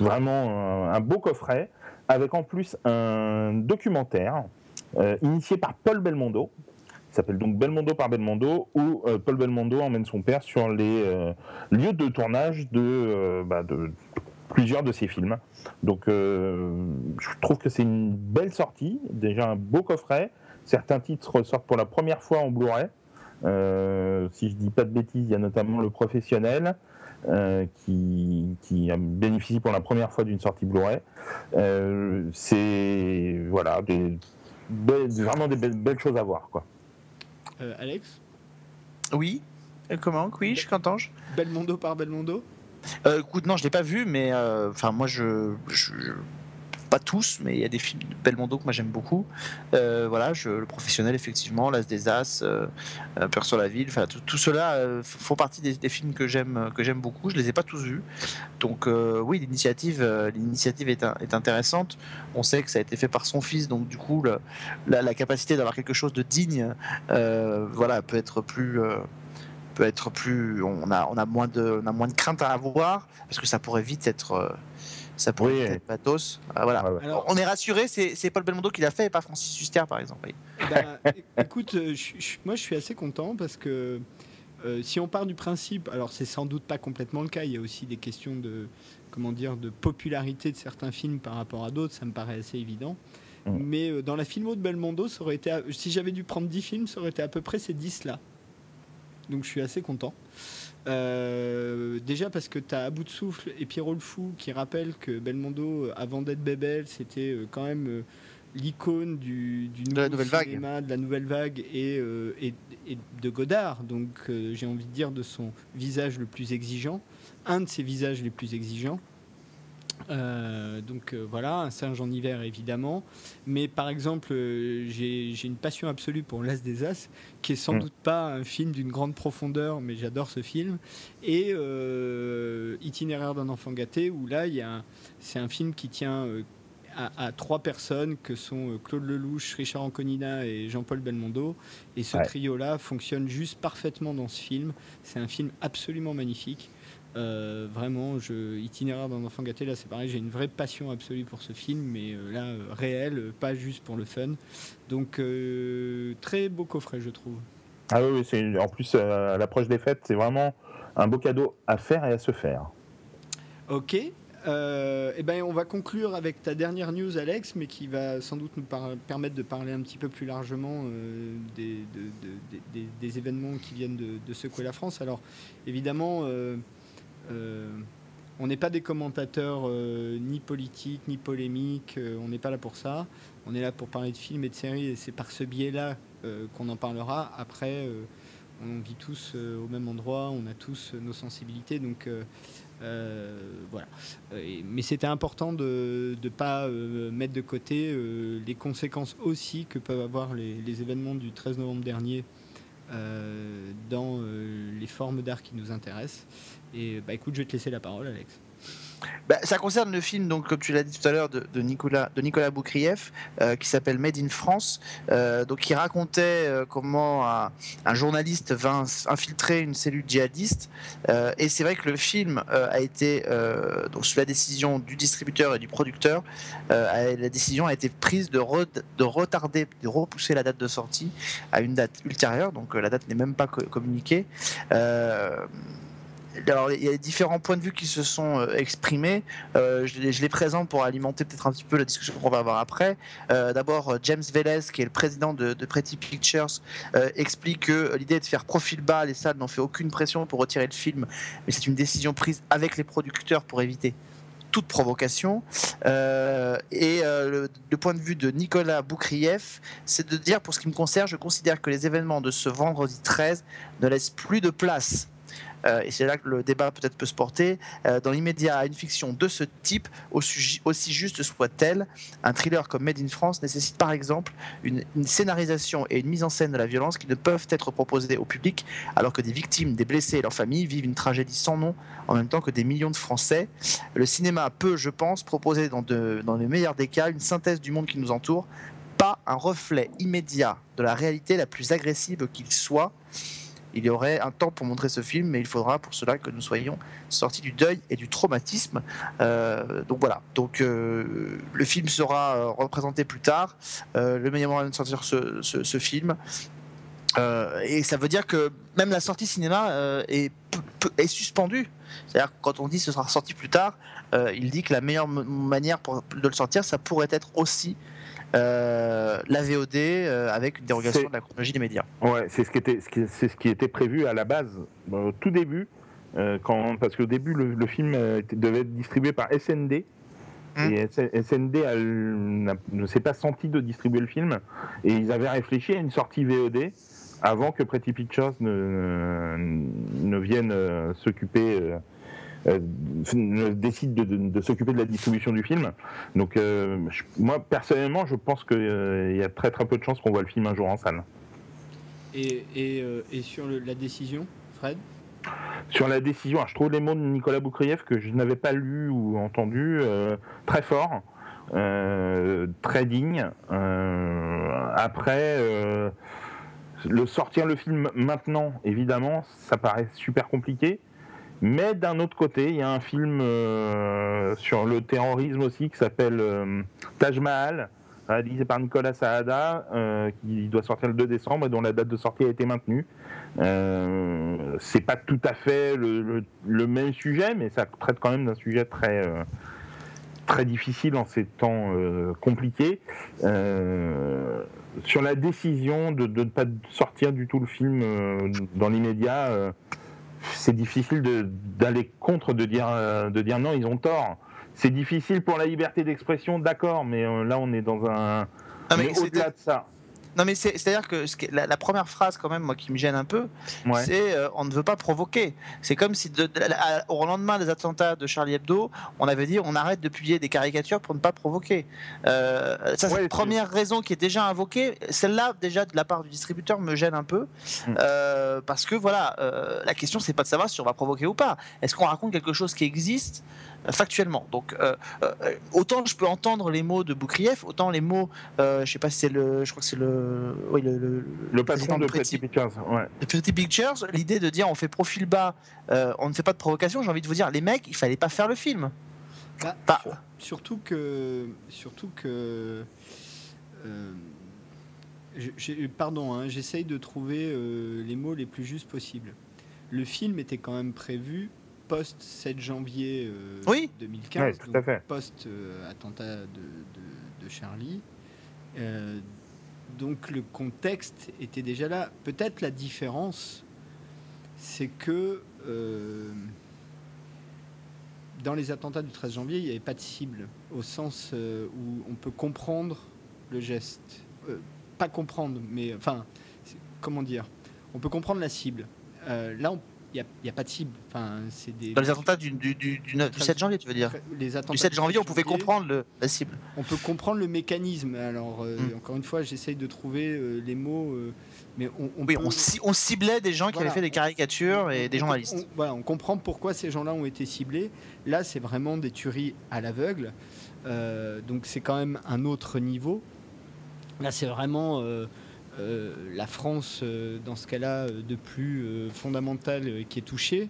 vraiment un, beau coffret, avec en plus un documentaire euh, initié par Paul Belmondo, s'appelle donc Belmondo par Belmondo, où Paul Belmondo emmène son père sur les lieux de tournage de, bah, de plusieurs de ses films. Donc euh, je trouve que c'est une belle sortie, déjà un beau coffret. Certains titres sortent pour la première fois en Blu-ray. Euh, si je dis pas de bêtises, il y a notamment Le Professionnel euh, qui, qui a bénéficié pour la première fois d'une sortie Blu-ray. Euh, c'est voilà, des, belles- vraiment des belles, belles choses à voir. Quoi. Euh, Alex? Oui. Comment? Oui, je qu'entends-je Belmondo par Belmondo? Euh, écoute, non, je l'ai pas vu, mais euh, enfin, moi, je, pas tous, mais il y a des films de Belmondo que moi j'aime beaucoup. Euh, voilà, je, le professionnel, effectivement, L'As des As, Peur sur la ville, enfin, tout, cela font partie des, films que j'aime, beaucoup. Je les ai pas tous vus, donc oui, l'initiative, l'initiative est, est intéressante. On sait que ça a été fait par son fils, donc du coup, la, la capacité d'avoir quelque chose de digne, voilà, peut être plus. Peut être plus on a on a moins de on a moins de crainte à avoir parce que ça pourrait vite être euh, ça pourrait Oui. vite être pathos Euh, voilà Ouais, ouais. Alors, on est rassuré c'est c'est Paul Belmondo qui l'a fait et pas Francis Huster par exemple Bah, écoute, euh, je- je- moi je suis assez content parce que euh, si on part du principe, alors c'est sans doute pas complètement le cas, il y a aussi des questions de comment dire de popularité de certains films par rapport à d'autres, ça me paraît assez évident. Mm. Mais euh, dans la filmo de Belmondo, ça aurait été, à- si j'avais dû prendre 10 films, ça aurait été à peu près ces 10 là. Donc je suis assez content. Euh, déjà parce que tu as à bout de souffle et Pierrot le Fou qui rappelle que Belmondo, avant d'être Bébel, c'était euh, quand même euh, l'icône du, du la nouveau nouvelle vague. cinéma, de la nouvelle vague et, euh, et- et de Godard. Donc euh, j'ai envie de dire de son visage le plus exigeant, un de ses visages les plus exigeants. Euh, donc euh, voilà, un singe en hiver évidemment. Mais par exemple, euh, j'ai une passion absolue pour L'As des As, qui est sans Mm. doute pas un film d'une grande profondeur, mais j'adore ce film. Et Itinéraire d'un enfant gâté, où là, c'est un film qui tient à, à trois personnes, que sont Claude Lelouch, Richard Anconina et Jean-Paul Belmondo. Et ce Ouais. trio-là fonctionne juste parfaitement dans ce film. C'est un film absolument magnifique. Euh, vraiment, je, Itinéraire d'un enfant gâté, là c'est pareil, j'ai une vraie passion absolue pour ce film, mais euh, là, euh, réel, euh, pas juste pour le fun. Donc, très beau coffret, je trouve. Ah oui, en plus à l'approche des fêtes, c'est vraiment un beau cadeau à faire et à se faire. Ok. Eh ben, on va conclure avec ta dernière news, Alex, mais qui va sans doute nous permettre de parler un petit peu plus largement des, de- de- des- des- des événements qui viennent de, secouer la France. Alors, évidemment, on n'est pas des commentateurs euh, ni politiques, ni polémiques, euh, on n'est pas là pour ça. On est là pour parler de films et de séries, et c'est par ce biais-là euh, qu'on en parlera. Après, euh, on vit tous euh, au même endroit, on a tous euh, nos sensibilités, donc euh, euh, voilà. Euh, mais c'était important de ne pas euh, mettre de côté euh, les conséquences aussi que peuvent avoir les, événements du 13 novembre dernier euh, dans euh, les formes d'art qui nous intéressent. Et bah écoute, je vais te laisser la parole, Alex. Bah, ça concerne le film, donc, comme tu l'as dit tout à l'heure, de, Nicolas, de Nicolas Boukrieff, euh, qui s'appelle Made in France, euh, donc, qui racontait euh, comment un, journaliste vint infiltrer une cellule djihadiste. Et c'est vrai que le film a été, sous la décision du distributeur et du producteur, la décision a été prise de, re- de retarder, de repousser la date de sortie à une date ultérieure, donc la date n'est même pas co- communiquée. Alors, il y a différents points de vue qui se sont euh, exprimés. Euh, je, les, présente pour alimenter peut-être un petit peu la discussion qu'on va avoir après. Euh, D'abord, James Vélez, qui est le président de, de Pretty Pictures, explique que l'idée de faire profil bas. Les salles n'ont fait aucune pression pour retirer le film, mais c'est une décision prise avec les producteurs pour éviter toute provocation. Et le, le point de vue de Nicolas Boukrieff, c'est de dire, pour ce qui me concerne, je considère que les événements de ce vendredi 13 ne laissent plus de place et c'est là que le débat peut-être peut se porter, euh, dans l'immédiat à une fiction de ce type, aussi, juste soit-elle, un thriller comme Made in France nécessite par exemple une, scénarisation et une mise en scène de la violence qui ne peuvent être proposées au public, alors que des victimes, des blessés et leurs familles vivent une tragédie sans nom en même temps que des millions de Français. Le cinéma peut, je pense, proposer dans le meilleur des cas une synthèse du monde qui nous entoure, pas un reflet immédiat de la réalité la plus agressive qu'il soit. Il y aurait un temps pour montrer ce film, mais il faudra pour cela que nous soyons sortis du deuil et du traumatisme. Euh, donc voilà. Donc euh, le film sera euh, représenté plus tard. Le meilleur moyen de sortir ce, film. Et ça veut dire que même la sortie cinéma est, est suspendue. C'est-à-dire quand on dit ce sera sorti plus tard, il dit que la meilleure manière pour, de le sortir, ça pourrait être aussi euh, la VOD euh, avec une dérogation de la chronologie des médias. Ouais, c'est ce qui était, c'est ce qui était prévu à la base, euh, au tout début, euh, quand, parce qu'au début le, le film devait être distribué par SND. Mm. Et SND a- ne s'est pas senti de distribuer le film et ils avaient réfléchi à une sortie VOD avant que Pretty Pictures ne, ne vienne s'occuper, décide de, de- de s'occuper de la distribution du film. Donc euh, je- moi personnellement, je pense qu'il y a très très peu de chances qu'on voit le film un jour en salle. Et, et, euh, et sur le- la décision, Fred? Sur la décision, alors, je trouve les mots de Nicolas Boukrieff que je n'avais pas lu ou entendu euh, très forts, euh, très dignes. Euh, après, euh, le sortir le film maintenant, évidemment, ça paraît super compliqué. Mais d'un autre côté, il y a un film euh, sur le terrorisme aussi qui s'appelle euh, Taj Mahal, réalisé par Nicolas Saada, euh, qui doit sortir le 2 décembre et dont la date de sortie a été maintenue. C'est pas tout à fait le, même sujet, mais ça traite quand même d'un sujet très très difficile en ces temps compliqués. Sur la décision de, ne pas sortir du tout le film dans l'immédiat, c'est difficile d'aller contre, de dire, de dire non, ils ont tort. C'est difficile pour la liberté d'expression, d'accord, mais là on est dans un. Ah, au-delà de ça. Non, mais c'est-à-dire que la, première phrase, quand même, moi, qui me gêne un peu, c'est euh, on ne veut pas provoquer. C'est comme si, au lendemain des attentats de Charlie Hebdo, on avait dit on arrête de publier des caricatures pour ne pas provoquer. Euh, ça, c'est la première raison qui est déjà invoquée. Celle-là, déjà, de la part du distributeur, me gêne un peu. Mm. Euh, parce que, voilà, la question, c'est pas de savoir si on va provoquer ou pas. Est-ce qu'on raconte quelque chose qui existe factuellement. Donc, euh, euh, autant je peux entendre les mots de Boukrieff, autant les mots, euh, je sais pas si c'est le, je crois que c'est le, oui, le, le, patron de Pretty Pictures. Ouais. Pretty Pictures, l'idée de dire on fait profil bas, on ne fait pas de provocation. J'ai envie de vous dire, les mecs, il fallait pas faire le film. Bah, surtout que, surtout que. pardon, hein, j'essaye de trouver les mots les plus justes possibles. Le film était quand même prévu post 7 janvier 2015, euh, post euh, attentat de, Charlie. Euh, donc le contexte était déjà là. Peut-être la différence, c'est que dans les attentats du 13 janvier, il n'y avait pas de cible, au sens où on peut comprendre le geste. pas comprendre, mais enfin, comment dire? On peut comprendre la cible. là, on n'y a, pas de cible. Enfin, c'est des... Dans les attentats du, du, du, 7 janvier, tu veux dire les attentats Du 7 janvier, on pouvait comprendre le, la cible. On peut comprendre le mécanisme. Alors, euh, hmm. encore une fois, j'essaye de trouver euh, les mots. Euh, mais on, oui, on, ciblait des gens qui avaient fait des caricatures et des journalistes. voilà, on comprend pourquoi ces gens-là ont été ciblés. Là, c'est vraiment des tueries à l'aveugle. donc, c'est quand même un autre niveau. Là, c'est vraiment euh, la France, euh, dans ce cas-là, euh, de plus fondamental qui est touchée.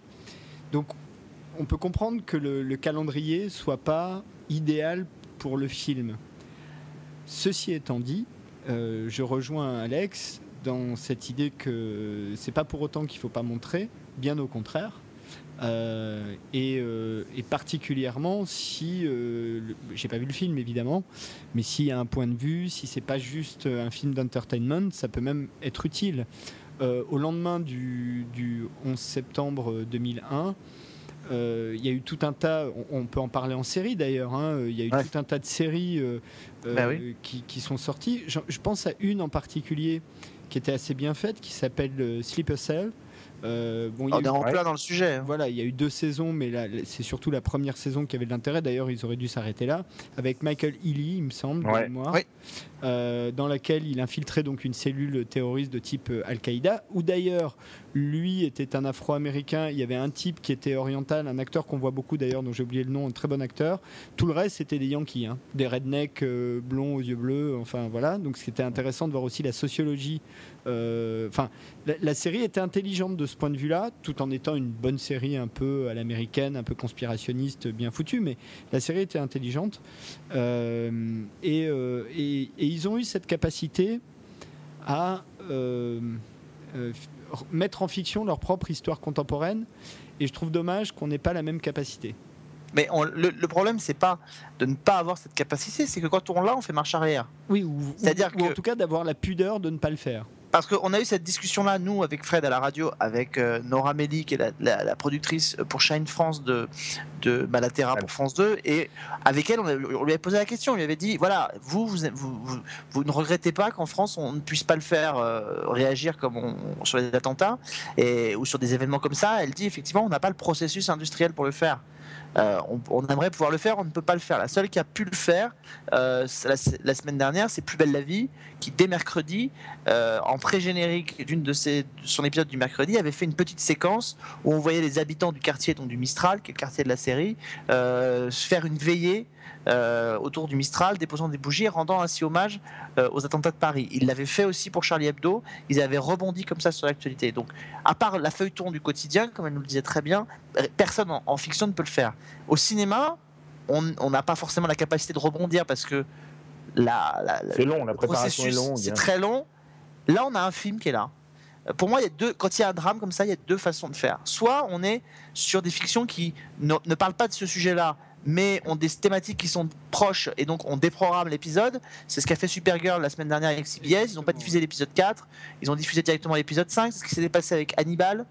Donc, on peut comprendre que le, le, calendrier soit pas idéal pour le film. Ceci étant dit, je rejoins Alex dans cette idée que c'est pas pour autant qu'il faut pas montrer, bien au contraire. Euh, euh, et, particulièrement si, euh, j'ai pas vu le film évidemment, mais s'il y a un point de vue, si c'est pas juste un film d'entertainment, ça peut même être utile. au lendemain du, 11 septembre 2001, il y a eu tout un tas, on, peut en parler en série d'ailleurs, hein, il y a eu tout un tas de séries bah qui, sont sorties. Je, je, pense à une en particulier qui était assez bien faite, qui s'appelle Sleeper Cell. Euh, bon, on est en plein dans le sujet. Hein. Voilà, il y a eu deux saisons, mais c'est surtout la première saison qui avait de l'intérêt. D'ailleurs, ils auraient dû s'arrêter là, avec Michael Ealy, il me semble, euh, dans laquelle il infiltrait donc une cellule terroriste de type euh, Al-Qaïda, où d'ailleurs lui était un Afro-Américain. Il y avait un type qui était oriental, un acteur qu'on voit beaucoup d'ailleurs, dont j'ai oublié le nom, un très bon acteur. Tout le reste, c'était des Yankees, hein. des rednecks blonds aux yeux bleus. Enfin voilà. Donc c'était intéressant de voir aussi la sociologie. Enfin, la, série était intelligente de ce point de vue-là, tout en étant une bonne série un peu à l'américaine, un peu conspirationniste, bien foutue, mais la série était intelligente. Euh, euh, et, ils ont eu cette capacité à euh, mettre en fiction leur propre histoire contemporaine, et je trouve dommage qu'on n'ait pas la même capacité. Mais le, le, problème, c'est pas de ne pas avoir cette capacité, c'est que quand on l'a, on fait marche arrière. Oui, ou, C'est-à-dire ou en tout cas d'avoir la pudeur de ne pas le faire parce qu'on a eu cette discussion-là, nous, avec Fred à la radio, avec euh, Nora Meli, qui est la, productrice pour Shine France de, de Malatera pour France 2, et avec elle, on, lui avait posé la question, on lui avait dit, voilà, vous, vous, ne regrettez pas qu'en France, on ne puisse pas le faire euh, réagir comme on, sur les attentats, ou sur des événements comme ça? Elle dit, effectivement, on n'a pas le processus industriel pour le faire. Euh, on, aimerait pouvoir le faire, on ne peut pas le faire. La seule qui a pu le faire euh, la, semaine dernière, c'est Plus belle la vie, qui dès mercredi, euh, en pré-générique d'une de ses, son épisode du mercredi, avait fait une petite séquence où on voyait les habitants du quartier, donc du Mistral, qui est le quartier de la série, faire une veillée euh, autour du Mistral, déposant des bougies, rendant ainsi hommage euh, aux attentats de Paris. Ils l'avaient fait aussi pour Charlie Hebdo. Ils avaient rebondi comme ça sur l'actualité. Donc, à part la feuilleton du quotidien, comme elle nous le disait très bien, personne en, fiction ne peut le faire. Au cinéma, on n'a pas forcément la capacité de rebondir parce que la, c'est long, la préparation est longue. C'est très long. Là, on a un film qui est là. Pour moi, il y a deux, quand il y a un drame comme ça, il y a deux façons de faire. Soit on est sur des fictions qui ne, ne parlent pas de ce sujet-là, mais ont des thématiques qui sont proches et donc on déprogramme l'épisode. C'est ce qu'a fait Supergirl la semaine dernière avec CBS. Ils n'ont pas diffusé l'épisode 4, ils ont diffusé directement l'épisode 5. C'est ce qui s'est passé avec Hannibal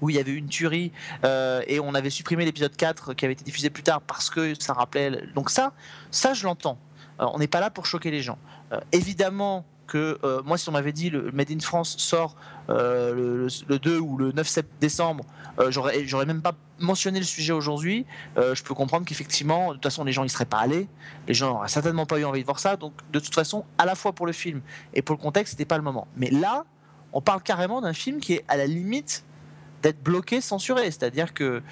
où il y avait eu une tuerie euh, et on avait supprimé l'épisode 4 qui avait été diffusé plus tard parce que ça rappelait. Donc ça, ça je l'entends. Euh, on n'est pas là pour choquer les gens. Euh, évidemment que euh, moi, si on m'avait dit le Made in France sort euh, le, le 2 ou le 9 sept- décembre, euh, j'aurais même pas mentionné le sujet aujourd'hui. Euh, je peux comprendre qu'effectivement, de toute façon, les gens y seraient pas allés. Les gens n'auraient certainement pas eu envie de voir ça. Donc, de toute façon, à la fois pour le film et pour le contexte, c'était pas le moment. Mais là, on parle carrément d'un film qui est à la limite d'être bloqué, censuré. C'est-à-dire que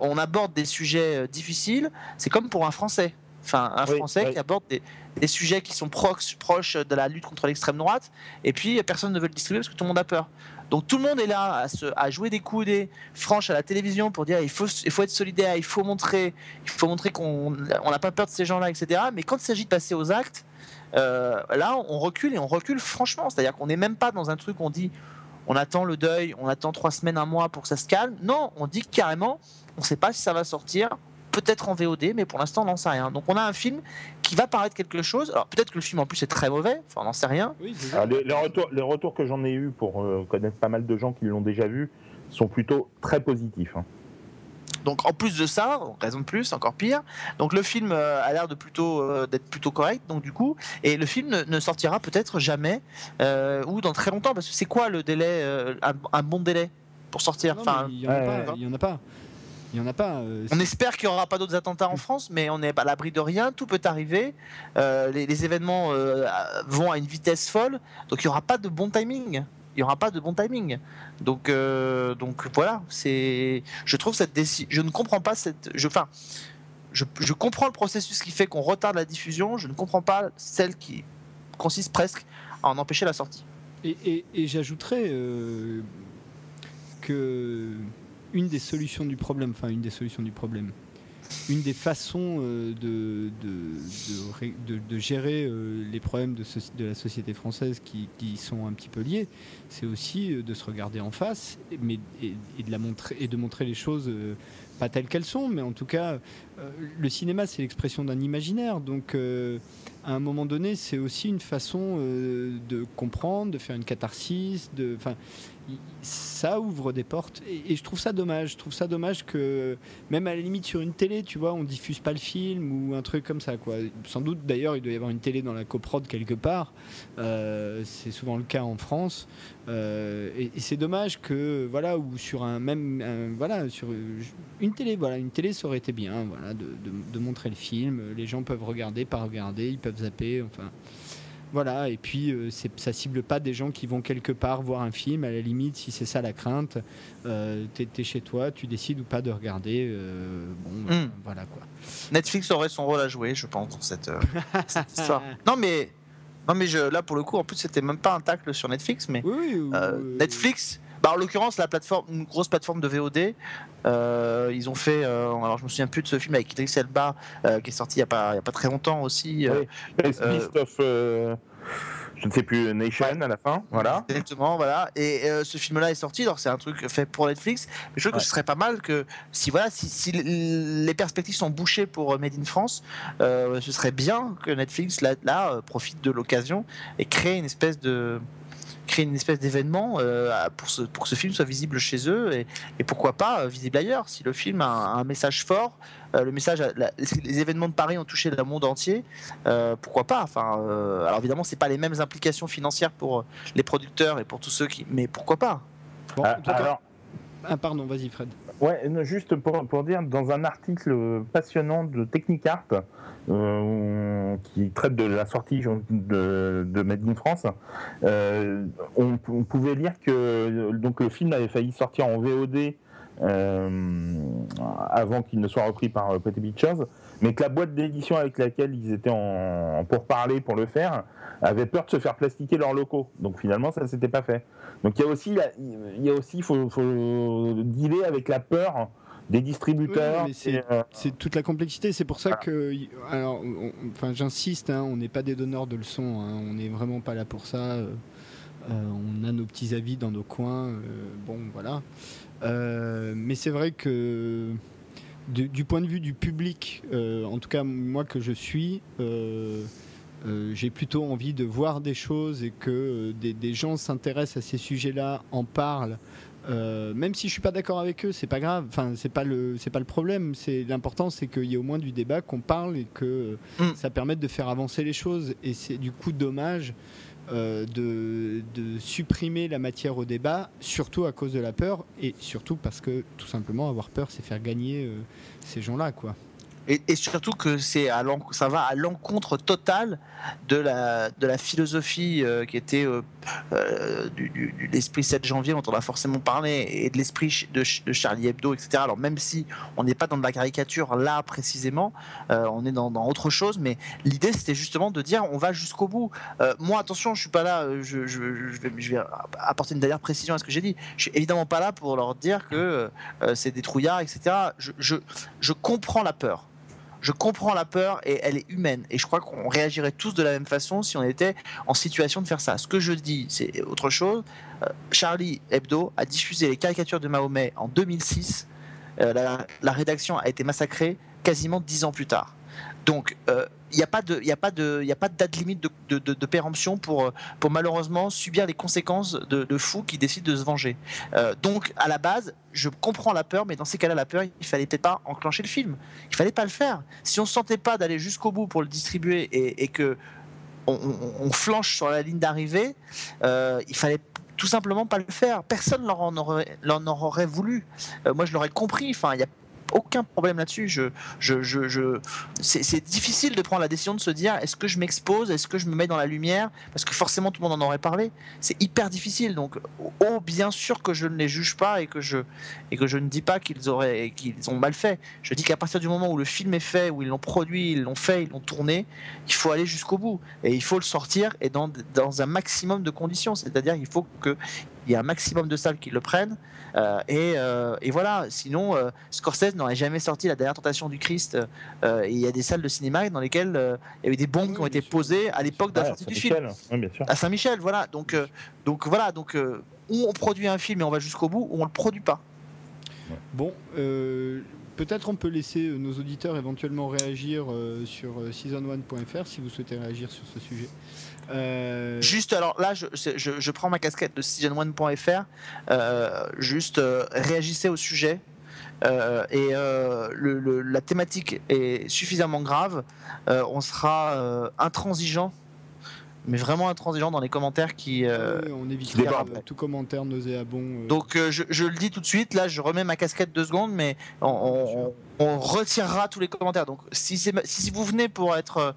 on aborde des sujets difficiles. C'est comme pour un Français. Enfin, un Oui, Français oui. qui aborde des, des sujets qui sont proches, proches de la lutte contre l'extrême droite, et puis personne ne veut le distribuer parce que tout le monde a peur. Donc tout le monde est là à, se- à jouer des coudées franches à la télévision pour dire il faut, il faut être solidaire, il faut montrer, il faut montrer qu'on on n'a pas peur de ces gens-là, etc. Mais quand il s'agit de passer aux actes, euh, là on recule et on recule franchement. C'est-à-dire qu'on n'est même pas dans un truc où on dit on attend le deuil, on attend trois semaines, un mois pour que ça se calme. Non, on dit carrément on ne sait pas si ça va sortir, peut-être en VOD, mais pour l'instant on n'en sait rien. Donc on a un film qui va paraître quelque chose. Alors peut-être que le film en plus est très mauvais, enfin on n'en sait rien. Oui. Alors, les, les retours, les retours que j'en ai eu pour euh, connaître pas mal de gens qui l'ont déjà vu sont plutôt très positifs. hein. Donc en plus de ça, raison de plus, encore pire. Donc le film euh, a l'air de plutôt euh, d'être plutôt correct. Donc du coup, et le film ne, ne sortira peut-être jamais euh, ou dans très longtemps parce que c'est quoi le délai, euh, un, un bon délai pour sortir? Non, Enfin, mais il y en a ouais, pas. Il y en a pas. Il y en a pas. euh, on espère qu'il n'y aura pas d'autres attentats en France, mais on n'est pas à l'abri de rien. Tout peut arriver. Euh, les, les événements euh, vont à une vitesse folle, donc il n'y aura pas de bon timing. Il n'y aura pas de bon timing. Donc, euh, donc voilà. C'est. Je trouve cette décision. Je ne comprends pas cette. Je, enfin, je, je comprends le processus qui fait qu'on retarde la diffusion. Je ne comprends pas celle qui consiste presque à en empêcher la sortie. Et, et- et j'ajouterais que une des solutions du problème, enfin une des solutions du problème, une des façons euh, de, de, de gérer euh, les problèmes de, de la société française qui, qui sont un petit peu liés, c'est aussi euh, de se regarder en face, mais, et, de la montrer, et de montrer les choses pas telles qu'elles sont, mais en tout cas, le cinéma c'est l'expression d'un imaginaire, donc à un moment donné, c'est aussi une façon de comprendre, de faire une catharsis, de, enfin, ça ouvre des portes et, je trouve ça dommage. Je trouve ça dommage que même à la limite sur une télé, tu vois, on diffuse pas le film ou un truc comme ça, quoi. Sans doute d'ailleurs, il doit y avoir une télé dans la coprode quelque part. Euh, c'est souvent le cas en France. Euh, et, c'est dommage que voilà ou sur un même voilà sur une télé voilà une télé ça aurait été bien voilà de montrer le film les gens peuvent regarder pas regarder ils peuvent zapper enfin voilà et puis euh, ça cible pas des gens qui vont quelque part voir un film à la limite si c'est ça la crainte euh, t'es t'es chez toi tu décides ou pas de regarder euh, bon Mm. voilà quoi Netflix aurait son rôle à jouer, je pense, dans cette, euh, cette histoire. Non mais, non mais je, là pour le coup, en plus c'était même pas un tacle sur Netflix, mais oui, oui, ou, Euh, euh, Netflix, bah, en l'occurrence, la plateforme, une grosse plateforme de VOD, euh, ils ont fait, euh, alors je me souviens plus de ce film avec Idris Elba euh, qui est sorti il y a pas, il y a pas très longtemps aussi. Oui. Of, je ne sais plus, Nation à la fin. Voilà. Exactement, voilà. Et euh, ce film-là est sorti, alors c'est un truc fait pour Netflix. Mais je trouve que ce serait pas mal que si voilà, si, les perspectives sont bouchées pour Made in France, euh, ce serait bien que Netflix là, là profite de l'occasion et crée une espèce de créer une espèce d'événement euh, pour, ce- pour que ce film soit visible chez eux et, et pourquoi pas euh, visible ailleurs. Si le film a un, un message fort, euh, le message, a- la- les événements de Paris ont touché le monde entier, euh, pourquoi pas? Enfin, euh, alors évidemment, c'est pas les mêmes implications financières pour les producteurs et pour tous ceux qui, mais pourquoi pas? Bon, alors, ah, pardon vas-y Fred. Ouais, juste pour, pour dire, dans un article passionnant de Technicart, euh, qui traite de la sortie de, de Made in France, euh, on, pouvait lire que donc, le film avait failli sortir en VOD euh, avant qu'il ne soit repris par Petit Pictures, mais que la boîte d'édition avec laquelle ils étaient en, pour parler pour le faire avait peur de se faire plastiquer leurs locaux. Donc finalement, ça s'était pas fait. Donc il y a aussi, il y a aussi, faut, faut dealer avec la peur des distributeurs. Oui, c'est- euh, C'est toute la complexité. C'est pour ça Ah. que, alors, on- enfin, j'insiste, hein, on n'est pas des donneurs de leçons. hein, on n'est vraiment pas là pour ça. euh, on a nos petits avis dans nos coins. euh, bon, voilà. Mais c'est vrai que du, du point de vue du public, en tout cas moi que je suis. Euh, j'ai plutôt envie de voir des choses et que euh, des, des gens s'intéressent à ces sujets-là, en parlent Euh, même si je suis pas d'accord avec eux, c'est pas grave. Enfin, c'est pas le, c'est pas le problème. C'est l'important, c'est qu'il y ait au moins du débat, qu'on parle et que Mm. ça permette de faire avancer les choses. Et c'est du coup dommage euh, de, de supprimer la matière au débat, surtout à cause de la peur et surtout parce que tout simplement avoir peur, c'est faire gagner euh, ces gens-là, quoi. Et, surtout que c'est ça va à l'encontre totale de la, de la philosophie euh, qui était euh, euh, de l'esprit 7 janvier dont on a forcément parlé et de l'esprit de, Ch- de Charlie Hebdo, etc. Alors même si on n'est pas dans de la caricature là précisément, on est dans, autre chose, mais l'idée c'était justement de dire on va jusqu'au bout. Moi attention, je suis pas là, je, vais, je vais apporter une dernière précision à ce que j'ai dit. Je suis évidemment pas là pour leur dire que c'est des trouillards, etc. Je, je comprends la peur. Je comprends la peur et elle est humaine. Et je crois qu'on réagirait tous de la même façon si on était en situation de faire ça. Ce que je dis, c'est autre chose. Euh, Charlie Hebdo a diffusé les caricatures de Mahomet en 2006. Euh, la, la rédaction a été massacrée quasiment dix ans plus tard. Donc, euh, il n'y a pas de, a date limite de, de, péremption pour, euh, pour malheureusement subir les conséquences de, de fous qui décident de se venger. Euh, donc, à la base, je comprends la peur, mais dans ces cas-là, la peur, il fallait peut-être pas enclencher le film. Il fallait pas le faire. Si on ne sentait pas d'aller jusqu'au bout pour le distribuer et, et que on, flanche sur la ligne d'arrivée, euh, il fallait tout simplement pas le faire. Personne leur en aurait, voulu. Euh, moi, je l'aurais compris. Enfin, il y a aucun problème là-dessus. Je, je, je, c'est, difficile de prendre la décision de se dire est-ce que je m'expose, est-ce que je me mets dans la lumière, parce que forcément tout le monde en aurait parlé. C'est hyper difficile. Donc, oh, bien sûr que je ne les juge pas et que je et que je ne dis pas qu'ils auraient ont mal fait. Je dis qu'à partir du moment où le film est fait, où ils l'ont produit, ils l'ont fait, ils l'ont tourné, il faut aller jusqu'au bout et il faut le sortir et dans, dans un maximum de conditions. C'est-à-dire il faut que il y ait un maximum de salles qui le prennent euh, et, euh, et voilà. Sinon, euh, Scorsese n'aurait jamais sorti la dernière tentation du Christ. euh, il y a des salles de cinéma dans lesquelles euh, il y a eu des bombes Oui, qui ont été sûr. posées à l'époque de la sortie du film Saint-Michel. Oui, bien sûr. à Saint-Michel, voilà. Donc, euh, donc voilà, donc euh, ou on produit un film et on va jusqu'au bout, ou on le produit pas. Bon, euh, peut-être on peut laisser nos auditeurs éventuellement réagir euh, sur euh, season1.fr si vous souhaitez réagir sur ce sujet. Euh, Juste, alors là, je, c'est- je, je prends ma casquette de season1.fr. Euh, juste, euh, réagissez au sujet. Et le- le- la thématique est suffisamment grave. On sera intransigeant, mais vraiment intransigeant dans les commentaires qui. ouais, on évite tout commentaire nauséabond. Donc je, je le dis tout de suite, là je remets ma casquette deux secondes, mais on, on- on retirera tous les commentaires. Donc si, vous venez pour être,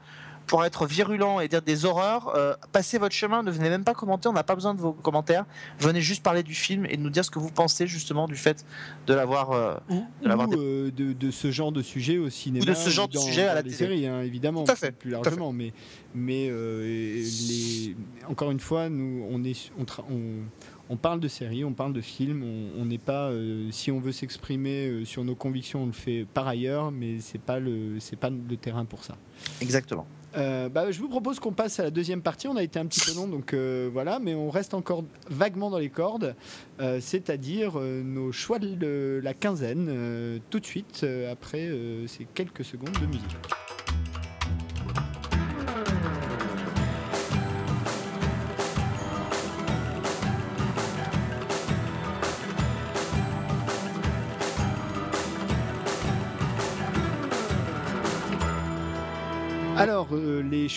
pour être virulent et dire des horreurs, euh, passez votre chemin, ne venez même pas commenter, on n'a pas besoin de vos commentaires. Venez juste parler du film et de nous dire ce que vous pensez justement du fait de l'avoir... euh, ou, de euh, de, de ce genre de sujet au cinéma Ou de ce genre de sujet à la télé. séries hein, évidemment Tout à fait, plus largement mais mais euh, les encore une fois nous on est on, tra- on, on parle de séries on parle de films on on n'est pas euh, si on veut s'exprimer euh, sur nos convictions on le fait par ailleurs mais c'est pas le c'est pas le terrain pour ça Exactement. Euh, bah, je vous propose qu'on passe à la deuxième partie. On a été un petit peu long, donc euh, voilà, mais on reste encore vaguement dans les cordes, euh, c'est-à-dire nos choix de la quinzaine, tout de suite après ces quelques secondes de musique.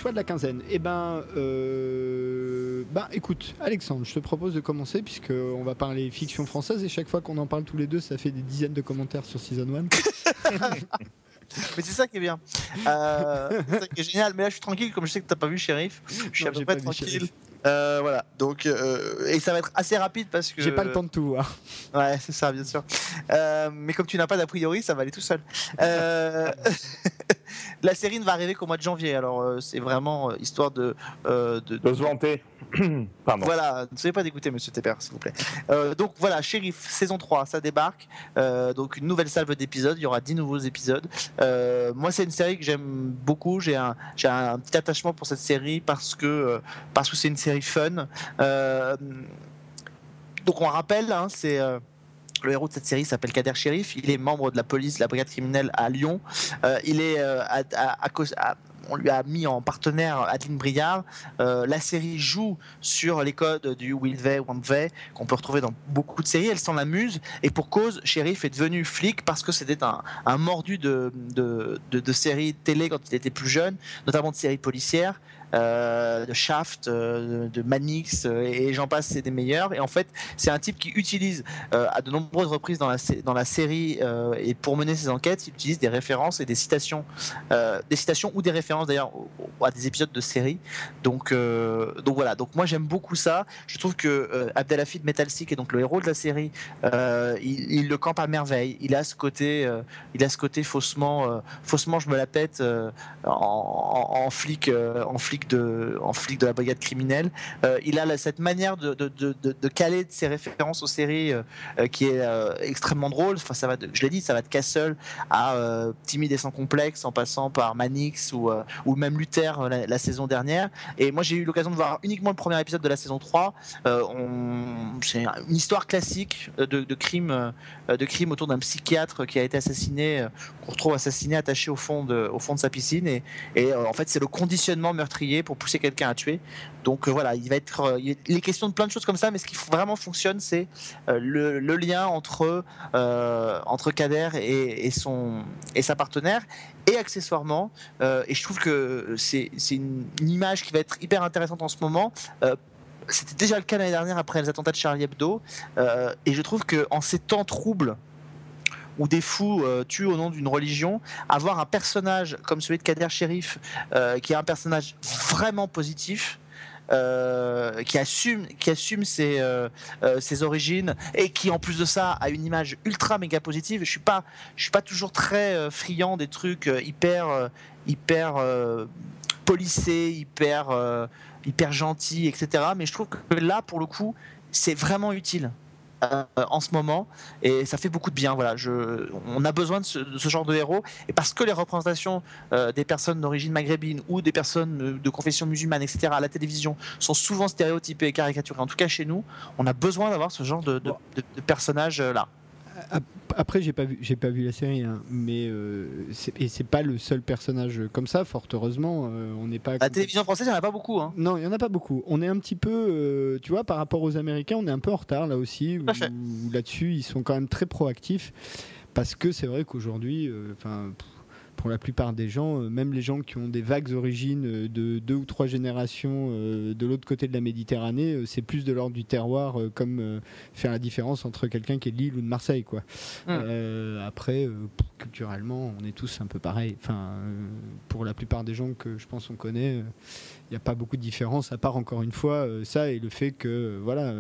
Choix de la quinzaine. Eh ben, euh, ben, écoute, Alexandre, je te propose de commencer puisque on va parler fiction française et chaque fois qu'on en parle tous les deux, ça fait des dizaines de commentaires sur Season 1. Mais c'est ça qui est bien. Euh, c'est ça qui est génial. Mais là je suis tranquille, comme je sais que t'as pas vu Shérif. Je suis Non, à peu près tranquille. Shérif. Euh, voilà, donc euh, et ça va être assez rapide parce que J'ai pas le temps de tout voir. Ouais, c'est ça, bien sûr. Euh, mais comme tu n'as pas d'a priori, ça va aller tout seul. Euh, la série ne va arriver qu'au mois de janvier, alors euh, c'est vraiment euh, histoire de, euh, de, De se vanter. Pardon. voilà, ne soyez pas dégoûté, monsieur Tepper, s'il vous plaît. Euh, donc voilà, Shérif, saison 3, ça débarque. Euh, donc une nouvelle salve d'épisodes, il y aura 10 nouveaux épisodes. Euh, moi, c'est une série que j'aime beaucoup. J'ai un, j'ai un petit attachement pour cette série parce que euh, parce que c'est une série Euh, donc on rappelle, hein, c'est euh, le héros de cette série s'appelle Kader Shérif. Il est membre de la police, de la brigade criminelle à Lyon. Euh, il est à, à- on lui a mis en partenaire Adeline Briard. la série joue sur les codes du Will They, Want They, qu'on peut retrouver dans beaucoup de séries. Elle s'en amuse. Et pour cause, Sheriff est devenu flic parce que c'était un, mordu de séries télé quand il était plus jeune, notamment de séries policières. Euh, de Shaft, euh, de Manix euh, et j'en passe, c'est des meilleurs. Et en fait, c'est un type qui utilise à de nombreuses reprises dans la, série et pour mener ses enquêtes, il utilise des références et des citations, des citations ou des références d'ailleurs à des épisodes de série. Donc, donc voilà. Donc moi j'aime beaucoup ça. Je trouve que Abdelhafid Metalsic est donc le héros de la série. Il, le campe à merveille. Il a ce côté, il a ce côté faussement, faussement je me la pète en, flic, en flic de, en flic de la brigade criminelle. Euh, il a cette manière de, de, de, de, caler ses références aux séries euh, euh, qui est extrêmement drôle. Ça va de, je l'ai dit, ça va de Castle à Timide et sans complexe, en passant par Manix ou, ou même Luther la, saison dernière. Et moi, j'ai eu l'occasion de voir uniquement le premier épisode de la saison 3. c'est une histoire classique de, crime, de crime autour d'un psychiatre qui a été assassiné, qu'on retrouve assassiné attaché au fond de, au fond de sa piscine. Et en fait, c'est le conditionnement meurtrier pour pousser quelqu'un à tuer. Donc euh, voilà, il va être euh, les questions de plein de choses comme ça, mais ce qui vraiment fonctionne, c'est euh, le, lien entre entre Kader et, son et sa partenaire. Et accessoirement, et je trouve que c'est une, une, image qui va être hyper intéressante en ce moment c'était déjà le cas l'année dernière après les attentats de Charlie Hebdo. et je trouve que en ces temps troubles où des fous euh, tuent au nom d'une religion, avoir un personnage comme celui de Kader Shérif, euh, qui est un personnage vraiment positif, euh, qui assume, qui assume ses, origines et qui en plus de ça a une image ultra méga positive. Je suis pas, je suis pas toujours très friand des trucs hyper, hyper policés, hyper, hyper gentils, etc. Mais je trouve que là, pour le coup, c'est vraiment utile. Euh, en ce moment et ça fait beaucoup de bien. Voilà, je, on a besoin de ce, genre de héros et parce que les représentations euh, des personnes d'origine maghrébine ou des personnes de confession musulmane, etc. à la télévision sont souvent stéréotypées et caricaturées. En tout cas chez nous, on a besoin d'avoir ce genre de, de, de personnages euh, là. Après, j'ai pas vu, j'ai pas vu la série, hein, mais euh, et c'est pas le seul personnage comme ça. Fort heureusement, euh, on n'est pas. La télévision française, il y en a pas beaucoup. Hein. Non, il y en a pas beaucoup. On est un petit peu, euh, tu vois, par rapport aux Américains, on est un peu en retard là aussi. Là-dessus, ils sont quand même très proactifs parce que c'est vrai qu'aujourd'hui, enfin pour la plupart des gens, euh, même les gens qui ont des vagues origines euh, de deux ou trois générations euh, de l'autre côté de la Méditerranée, c'est plus de l'ordre du terroir, comme faire la différence entre quelqu'un qui est de Lille ou de Marseille. Quoi. Hum. après, culturellement, on est tous un peu pareil. Enfin, pour la plupart des gens que je pense on connaît, il n'y a pas beaucoup de différence, à part encore une fois ça et le fait que, voilà.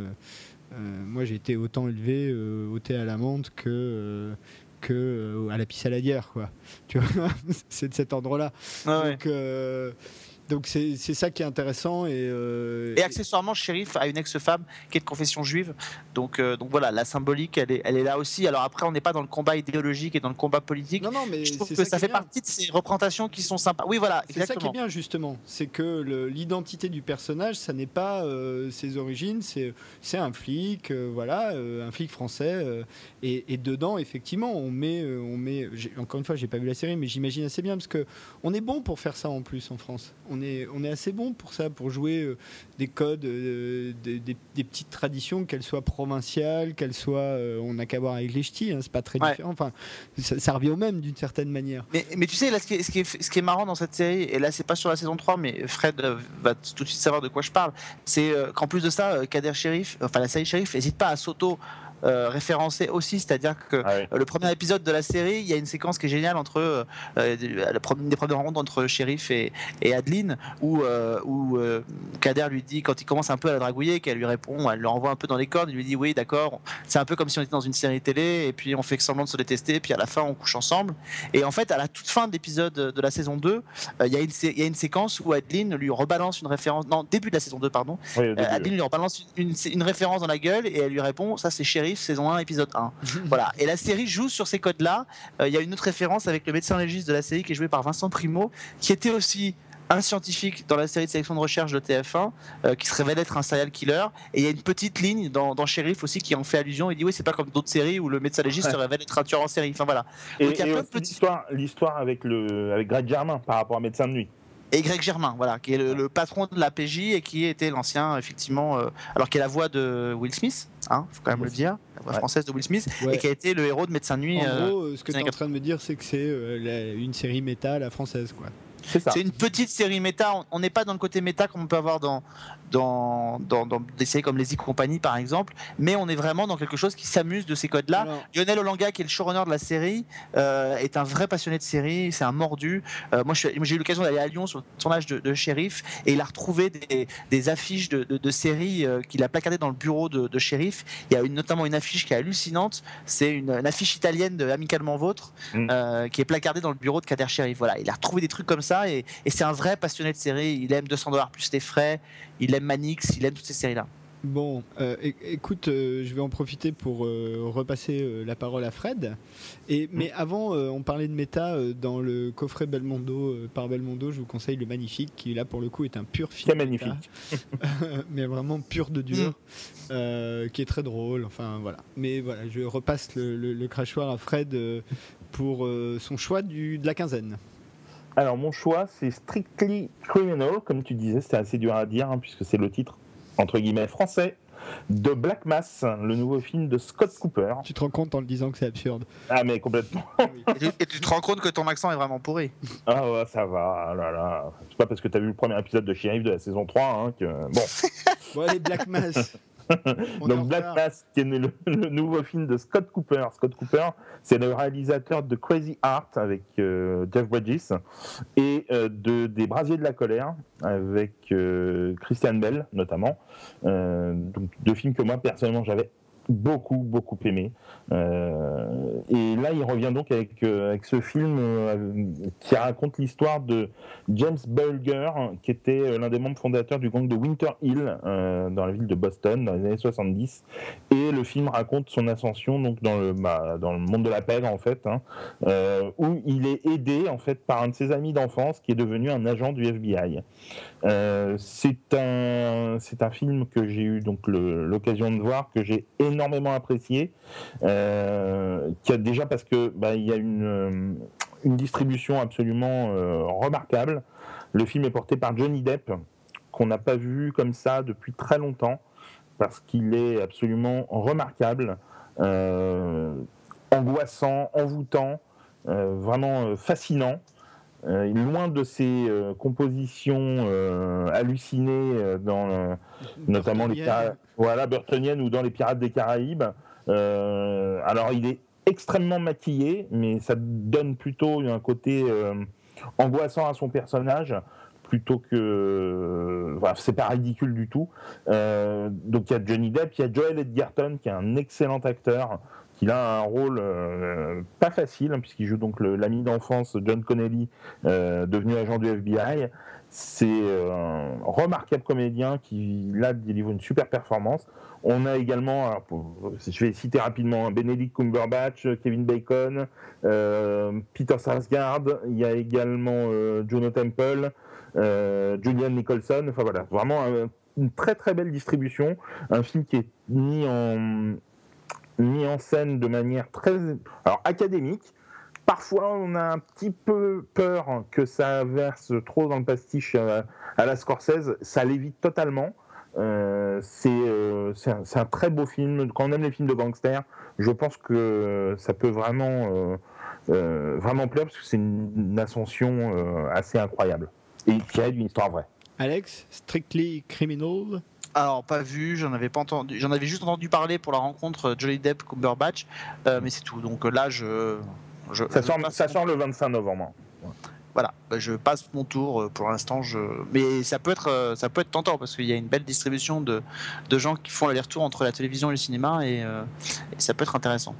moi, j'ai été autant élevé au thé à la menthe que que euh, à la pissaladière quoi. Tu vois c'est de cet ordre là donc euh, donc c'est ça qui est intéressant. Et, euh, et accessoirement, Shérif a une ex-femme qui est de confession juive. Donc, euh, donc voilà, la symbolique, elle est, elle est là aussi. Alors après, on n'est pas dans le combat idéologique et dans le combat politique. Non, non, mais je trouve que ça, fait partie de ces représentations qui sont sympas. Oui, voilà, C'est ça qui est bien, justement. C'est que l'identité du personnage, ça n'est pas euh, ses origines, c'est un flic, voilà, un flic français. Et, et, dedans, effectivement, on met, on met encore une fois, j'ai pas vu la série, mais j'imagine assez bien, parce que on est bon pour faire ça en plus en France. On on est, assez bon pour ça, pour jouer euh, des codes, euh, des, petites traditions, qu'elles soient provinciales, qu'elles soient. Euh, on n'a qu'à voir avec les ch'tis, hein, c'est pas très différent. Enfin, ça, revient au même d'une certaine manière. Mais, tu sais, là, ce qui, est, ce, qui est, marrant dans cette série, et là, c'est pas sur la saison 3, mais Fred va tout de suite savoir de quoi je parle, c'est qu'en plus de ça, Kader Shérif, enfin la série Shérif, n'hésite pas à s'auto euh, référencé aussi, c'est-à-dire que ah le premier épisode de la série, il y a une séquence qui est géniale entre euh, euh des premières rencontres entre Shérif et, et Adeline, où, euh, où Kader lui dit, quand il commence un peu à la dragouiller, qu'elle lui répond, elle le renvoie un peu dans les cordes, il lui dit oui, d'accord, c'est un peu comme si on était dans une série télé, et puis on fait semblant de se détester, puis à la fin on couche ensemble. Et en fait, à la toute fin de l'épisode de la saison 2, il y, a une, il y a une séquence où Adeline lui rebalance une référence, non, début de la saison 2, pardon, Adeline lui rebalance une, une, référence dans la gueule, et elle lui répond, ça c'est Shérif saison 1, épisode 1. voilà. Et la série joue sur ces codes-là. Euh, il y a une autre référence avec le médecin légiste de la série qui est joué par Vincent Primo, qui était aussi un scientifique dans la série de sélection de recherche de TF1 euh, qui se révèle être un serial killer. Et il y a une petite ligne dans, dans Sheriff aussi qui en fait allusion. Il dit oui, c'est pas comme d'autres séries où le médecin légiste se révèle être un tueur en série. Enfin voilà. Et, l'histoire, avec le avec Greg Germain par rapport à Médecin de nuit. Et Greg Germain, voilà, qui est le, le patron de la PJ et qui était l'ancien, effectivement, euh, alors qui est la voix de Will Smith, hein, faut quand même le dire, la voix Ouais. française de Will Smith, Ouais. et qui a été le héros de Médecin de Nuit. En euh, gros, euh, ce que tu es en train de me dire, c'est que c'est euh, une série méta à la française, quoi. C'est une petite série méta. On- On n'est pas dans le côté méta comme on peut avoir dans, dans, dans, dans des séries comme Les Y Company, par exemple, mais on est vraiment dans quelque chose qui s'amuse de ces codes-là. Lionel Olanga, qui est le showrunner de la série, euh, est un vrai passionné de série. C'est un mordu. Euh, moi, j'ai eu l'occasion d'aller à Lyon sur le tournage de, de Shérif et il a retrouvé des, des affiches de, de, de séries euh, qu'il a placardées dans le bureau de, de Shérif. Il y a une, notamment une affiche qui est hallucinante. C'est une, une affiche italienne de Amicalement Vôtre Mm. euh, qui est placardée dans le bureau de Kader Shérif. Voilà, il a retrouvé des trucs comme ça et, et c'est un vrai passionné de série. Il aime 200 dollars plus les frais. Il aime Manix. Il aime toutes ces séries-là. Bon, euh, écoute, euh, je vais en profiter pour euh, repasser euh, la parole à Fred. Et, mais avant, euh, on parlait de méta euh, dans le coffret Belmondo, euh, par Belmondo, je vous conseille le Magnifique, qui là pour le coup est un pur film. Très méta. magnifique. mais vraiment pur de dur, euh, qui est très drôle. Enfin voilà. Mais voilà, je repasse le, le- le crachoir à Fred euh, pour euh, son choix du, de la quinzaine. Alors, mon choix, c'est Strictly Criminal, comme tu disais, c'était assez dur à dire, hein, puisque c'est le titre, entre guillemets, français, de Black Mass, le nouveau film de Scott Cooper. Tu te rends compte en le disant que c'est absurde. Ah, mais complètement. Et tu, et tu te rends compte que ton accent est vraiment pourri. Ah, ouais, ça va, ah là là. C'est pas parce que t'as vu le premier épisode de Sheriff de la saison 3 hein, que. Bon. Bon allez, Black Mass. Donc Black. Mass, qui est le, le nouveau film de Scott Cooper. Scott Cooper, c'est le réalisateur de Crazy Heart avec euh, Jeff Bridges et euh, de des Brasiers de la colère avec euh, Christian Bell notamment. Euh, donc deux films que moi personnellement j'avais beaucoup beaucoup aimé. Euh, et là il revient donc avec euh, avec ce film euh, qui raconte l'histoire de James Bulger, qui était l'un des membres fondateurs du gang de Winter Hill dans la ville de Boston dans les années 70. Et le film raconte son ascension donc dans le bah, dans le monde de la pègre en fait, hein, où il est aidé en fait par un de ses amis d'enfance qui est devenu un agent du FBI. C'est un un film que j'ai eu l'occasion de voir que j'ai énormément apprécié, qui a déjà parce que bah, il y a une euh, une distribution absolument euh, remarquable. Le film est porté par Johnny Depp, qu'on n'a pas vu comme ça depuis très longtemps, parce qu'il est absolument remarquable, euh, angoissant, envoûtant, euh, vraiment euh, fascinant. Euh, loin de ses euh, compositions euh, hallucinées euh, dans euh, notamment les voilà Burtonienne ou dans les Pirates des Caraïbes. Euh, alors il est extrêmement maquillé, mais ça donne plutôt un côté euh, angoissant à son personnage plutôt que voilà, c'est pas ridicule du tout. Euh, donc il y a Johnny Depp, il y a Joel Edgerton qui est un excellent acteur. qui a un rôle euh, pas facile hein, puisqu'il joue donc l'ami d'enfance John Connelly euh, devenu agent du FBI. C'est euh, un remarquable comédien qui là délivre une super performance. On a également, je vais citer rapidement, hein, Benedict Cumberbatch, Kevin Bacon, euh, Peter Sarsgaard. Il y a également euh, Juno Temple, euh, Julian Nicholson. Enfin voilà, vraiment un- une très très belle distribution. Un film qui est mis en scène de manière très académique. Parfois, on a un petit peu peur que ça verse trop dans le pastiche à la Scorsese. Ça l'évite totalement. Euh, c'est euh, c'est un, très beau film. Quand on aime les films de gangsters, je pense que ça peut vraiment, euh, euh, vraiment plaire parce que c'est une, une ascension euh, assez incroyable et tirée d'une histoire vraie. Alex, Strictly Criminal? Alors pas vu, j'en avais pas entendu, j'en avais juste entendu parler pour la rencontre euh, Johnny Depp Cumberbatch, euh, mais c'est tout. Donc euh, là je, je Ça je sort, ça sort le 25 novembre. Voilà, bah, je passe mon tour euh, pour l'instant. Je, mais ça peut être, euh, ça peut être tentant parce qu'il y a une belle distribution de, gens qui font l'aller-retour entre la télévision et le cinéma et, euh, et ça peut être intéressant.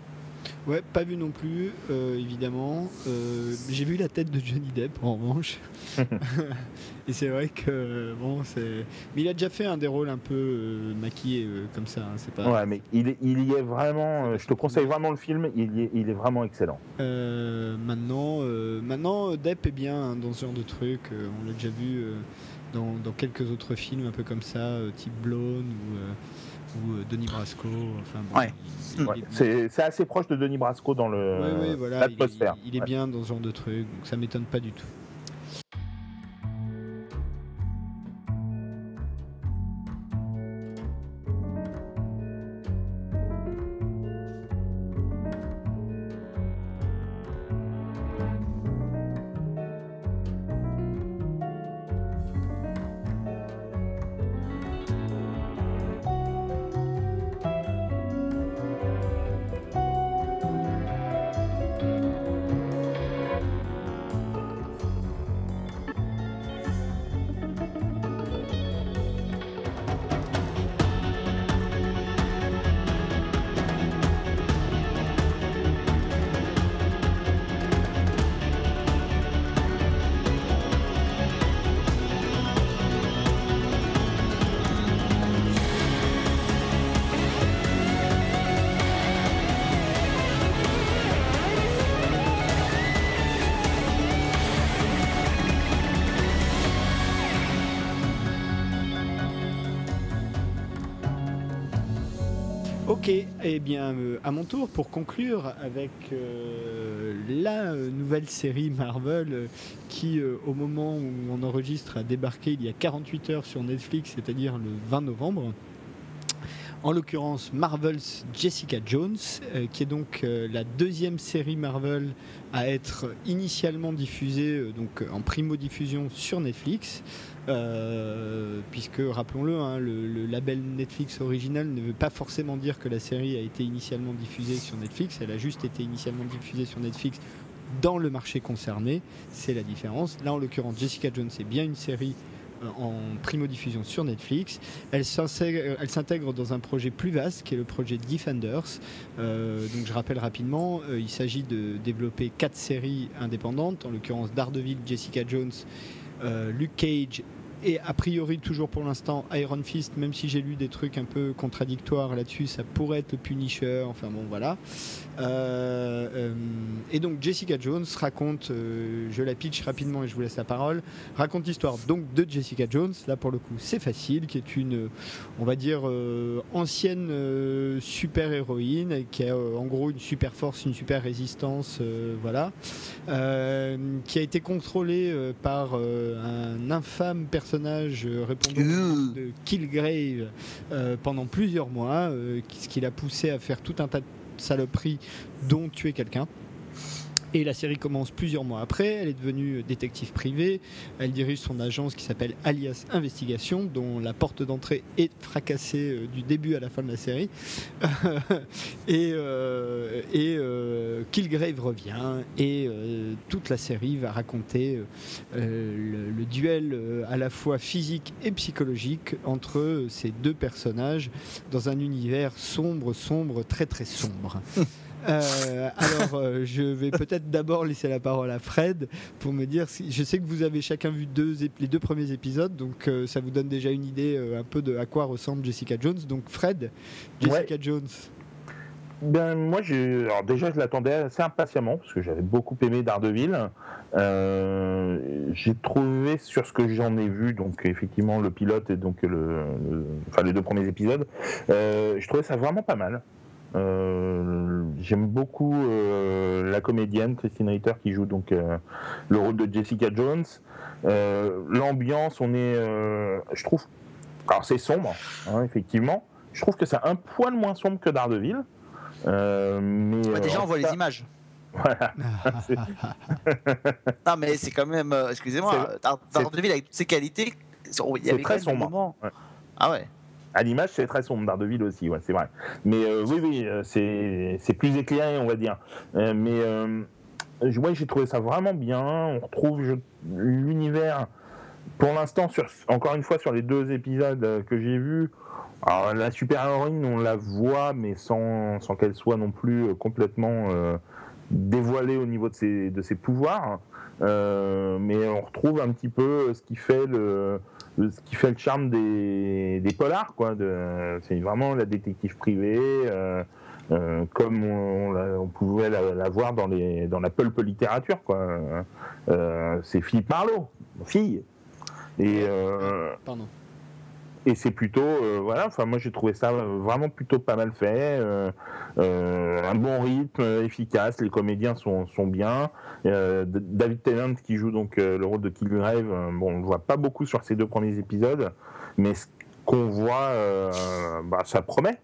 Ouais, pas vu non plus, euh, évidemment. Euh, J'ai vu la tête de Johnny Depp en revanche. Et c'est vrai que bon, c'est. Mais il a déjà fait un des rôles un peu euh, maquillés euh, comme ça. hein, c'est pas. Ouais, mais il, est- il y est vraiment. euh, je te conseille vraiment le film. Il, y est, il est vraiment excellent. Euh, maintenant, euh, maintenant, Depp est bien hein, dans ce genre de truc. euh, on l'a déjà vu euh, dans, dans quelques autres films un peu comme ça, euh, type Blonde ou, euh, ou euh, Denis Brasco. Enfin, bon, Ouais. il- il Ouais, est- c'est c'est assez proche de Denis Brasco dans le Ouais, voilà, il est, il bien dans ce genre de truc, donc ça m'étonne pas du tout. Ok, eh bien, euh, à mon tour, pour conclure avec euh, la nouvelle série Marvel euh, qui, au moment où on enregistre, a débarqué il y a 48 heures sur Netflix, c'est-à-dire le 20 novembre. En l'occurrence, Marvel's Jessica Jones, qui est donc la deuxième série Marvel à être initialement diffusée donc, en primo-diffusion sur Netflix. Euh, puisque rappelons-le, hein, le, label Netflix original ne veut pas forcément dire que la série a été initialement diffusée sur Netflix, elle a juste été initialement diffusée sur Netflix dans le marché concerné, c'est la différence. Là en l'occurrence Jessica Jones est bien une série euh, en primo-diffusion sur Netflix. Elle s'intègre elle s'intègre dans un projet plus vaste qui est le projet Defenders. Euh, donc je rappelle rapidement, euh, il s'agit de développer quatre séries indépendantes, en l'occurrence Daredevil, Jessica Jones, euh, Luke Cage et a priori toujours pour l'instant Iron Fist, même si j'ai lu des trucs un peu contradictoires là-dessus, ça pourrait être le Punisher, enfin bon voilà. Euh, euh, et donc Jessica Jones raconte, euh, je la pitch rapidement et je vous laisse la parole, raconte l'histoire donc de Jessica Jones, là pour le coup c'est facile, qui est une, on va dire, euh, ancienne super-héroïne, qui a en gros une super force, une super résistance, voilà, qui a été contrôlée par un infâme personnage répondant de Killgrave pendant plusieurs mois, ce qui l'a poussé à faire tout un tas de saloperies, dont tuer quelqu'un. Et la série commence plusieurs mois après. Elle est devenue détective privée. Elle dirige son agence qui s'appelle Alias Investigation, dont la porte d'entrée est fracassée euh, du début à la fin de la série. et euh, euh, Killgrave revient et toute la série va raconter le, duel à la fois physique et psychologique entre ces deux personnages dans un univers sombre, sombre, très très sombre. Euh, alors, euh, je vais peut-être d'abord laisser la parole à Fred pour me dire. Si, je sais que vous avez chacun vu deux, les deux premiers épisodes, donc euh, ça vous donne déjà une idée un peu de à quoi ressemble Jessica Jones. Donc, Fred, Jessica Jones. Ben, moi. Alors, déjà, je l'attendais assez impatiemment parce que j'avais beaucoup aimé Daredevil. Euh, j'ai trouvé sur ce que j'en ai vu, donc effectivement le pilote et donc le, le- enfin les deux premiers épisodes, euh, je trouvais ça vraiment pas mal. Euh, j'aime beaucoup euh, la comédienne Christine Ritter qui joue donc euh, le rôle de Jessica Jones. L'ambiance, on est, je trouve, alors c'est sombre, hein, effectivement. Je trouve que c'est un poil moins sombre que Daredevil. Mais Ouais, déjà, on voit les images. Voilà. Non, mais c'est quand même. Excusez-moi, Daredevil avec toutes ses qualités. Il y avait très sombre. Ouais. Ah ouais. À l'image, c'est très sombre, Daredevil aussi, c'est vrai. Mais euh, oui, oui, euh, c'est plus éclairé, on va dire. Euh, mais euh, j'ai trouvé ça vraiment bien. On retrouve l'univers, pour l'instant, encore une fois, sur les deux épisodes que j'ai vus. Alors, la super-héroïne, on la voit, mais sans, sans qu'elle soit non plus complètement dévoilée au niveau de ses, de ses pouvoirs. Mais on retrouve un petit peu ce qui fait le- ce qui fait le charme des, des polars, quoi. C'est vraiment la détective privée, euh, euh, comme on, on pouvait la, voir dans, les, dans la pulp littérature, quoi. Euh, c'est Philippe Marlowe, fille. Pardon. Et c'est plutôt, euh, voilà, enfin moi j'ai trouvé ça vraiment plutôt pas mal fait, euh, euh, un bon rythme, euh, efficace, les comédiens sont, sont bien. Euh, David Tennant qui joue donc euh, le rôle de Killgrave, euh, bon on le voit pas beaucoup sur ces deux premiers épisodes, mais ce qu'on voit, euh, bah, ça promet.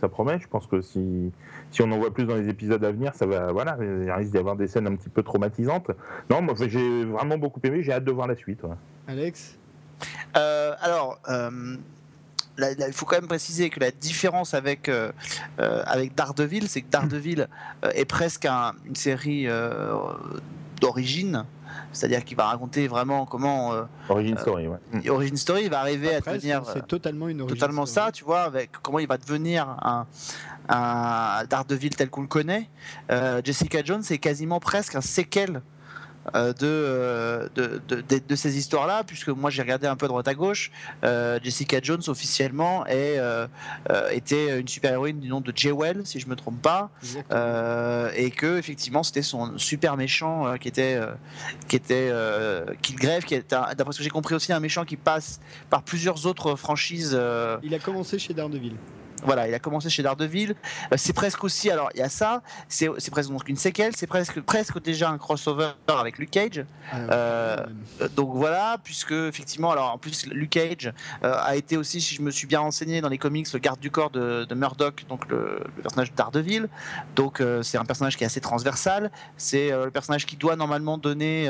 Ça promet, je pense que si, si on en voit plus dans les épisodes à venir, ça va, voilà, il risque d'y avoir des scènes un petit peu traumatisantes. Non, moi j'ai vraiment beaucoup aimé, j'ai hâte de voir la suite. Alex? Euh, alors, euh, là- là, il faut quand même préciser que la différence avec, euh, euh, avec Daredevil, c'est que Daredevil euh, est presque un- une série euh, d'origine. C'est-à-dire qu'il va raconter vraiment comment euh, Origin Story, ouais. Origin Story va arriver Après, à devenir c'est totalement une totalement story. ça, tu vois, avec comment il va devenir un, un Daredevil tel qu'on le connaît. Euh, Jessica Jones est quasiment presque un séquel euh, de, euh, de, de, de- de ces histoires-là, puisque moi j'ai regardé un peu droite à gauche. Euh, Jessica Jones officiellement est, euh, euh, était une super-héroïne du nom de Jewel, si je me trompe pas. Euh, et que effectivement c'était son super méchant euh, qui était euh, qui était euh, Killgrave qui est d'après ce que j'ai compris aussi un méchant qui passe par plusieurs autres franchises euh, Il a commencé chez Daredevil. Voilà, il a commencé chez Daredevil. Euh, c'est presque aussi, alors il y a ça, c'est c'est presque donc une séquelle, c'est presque presque déjà un crossover avec Luke Cage. Euh, Euh, donc voilà, puisque effectivement, alors en plus Luke Cage a été aussi, si je me suis bien renseigné dans les comics, le garde du corps de, de Murdoch, donc le, le personnage de Daredevil. Donc c'est un personnage qui est assez transversal. C'est le personnage qui doit normalement donner,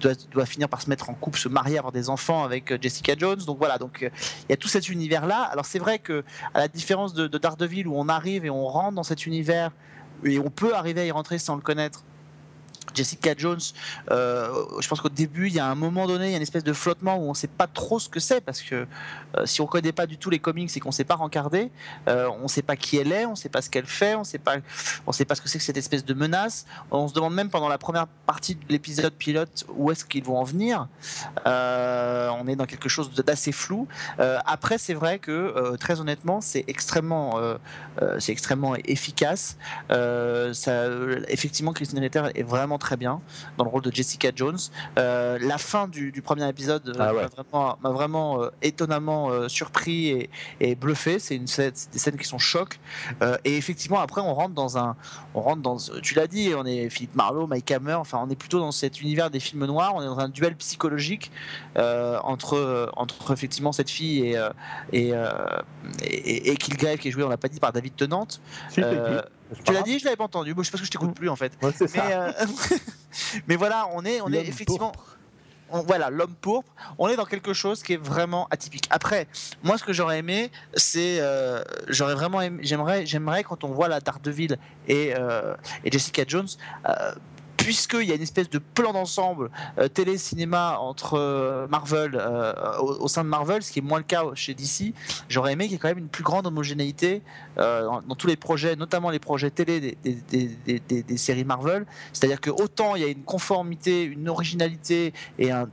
doit, doit finir par se mettre en couple, se marier, avoir des enfants avec Jessica Jones. Donc voilà, donc il y a tout cet univers là. Alors c'est vrai que à la différence de, de Daredevil où on arrive et on rentre dans cet univers et on peut arriver à y rentrer sans le connaître. Jessica Jones, euh, je pense qu'au début, il y a un moment donné, il y a une espèce de flottement où on ne sait pas trop ce que c'est parce que euh, si on ne connaît pas du tout les comics et qu'on ne sait pas rencarder, euh, on ne sait pas qui elle est, on ne sait pas ce qu'elle fait, on ne sait pas, ce que c'est que cette espèce de menace. On se demande même pendant la première partie de l'épisode pilote où est-ce qu'ils vont en venir. On est dans quelque chose d'assez flou. Après, c'est vrai que très honnêtement, c'est extrêmement, c'est extrêmement efficace. Effectivement, Christine Ritter est vraiment très bien dans le rôle de Jessica Jones. Euh, la fin du, du premier épisode euh, Ah ouais. m'a vraiment, m'a vraiment euh, étonnamment euh, surpris et, et bluffé. C'est une scène- c'est des scènes qui sont chocs. Euh, et effectivement, après, on rentre dans un, on rentre dans, tu l'as dit, on est Philippe Marlowe, Mike Hammer. Enfin, on est plutôt dans cet univers des films noirs. On est dans un duel psychologique euh, entre, entre effectivement cette fille et et, euh, et, et Kilgrave qui est joué, on l'a pas dit, par David Tennant. Tu l'as dit, je l'avais pas entendu. Bon, je sais parce que je t'écoute plus en fait. Ouais, c'est Mais, ça. euh, mais voilà, on est, on est effectivement. pourpre. on- voilà, l'homme pourpre, on est dans quelque chose qui est vraiment atypique. Après, moi, ce que j'aurais aimé, c'est, euh, j'aurais vraiment aimé, j'aimerais, j'aimerais quand on voit la Daredevil et, euh, et Jessica Jones, puisqu'il y a une espèce de plan d'ensemble euh, télé-cinéma entre euh, Marvel, euh, au, sein de Marvel, ce qui est moins le cas chez DC, j'aurais aimé qu'il y ait quand même une plus grande homogénéité dans, tous les projets, notamment les projets télé des, séries Marvel. C'est-à-dire que autant il y a une conformité, une originalité et un,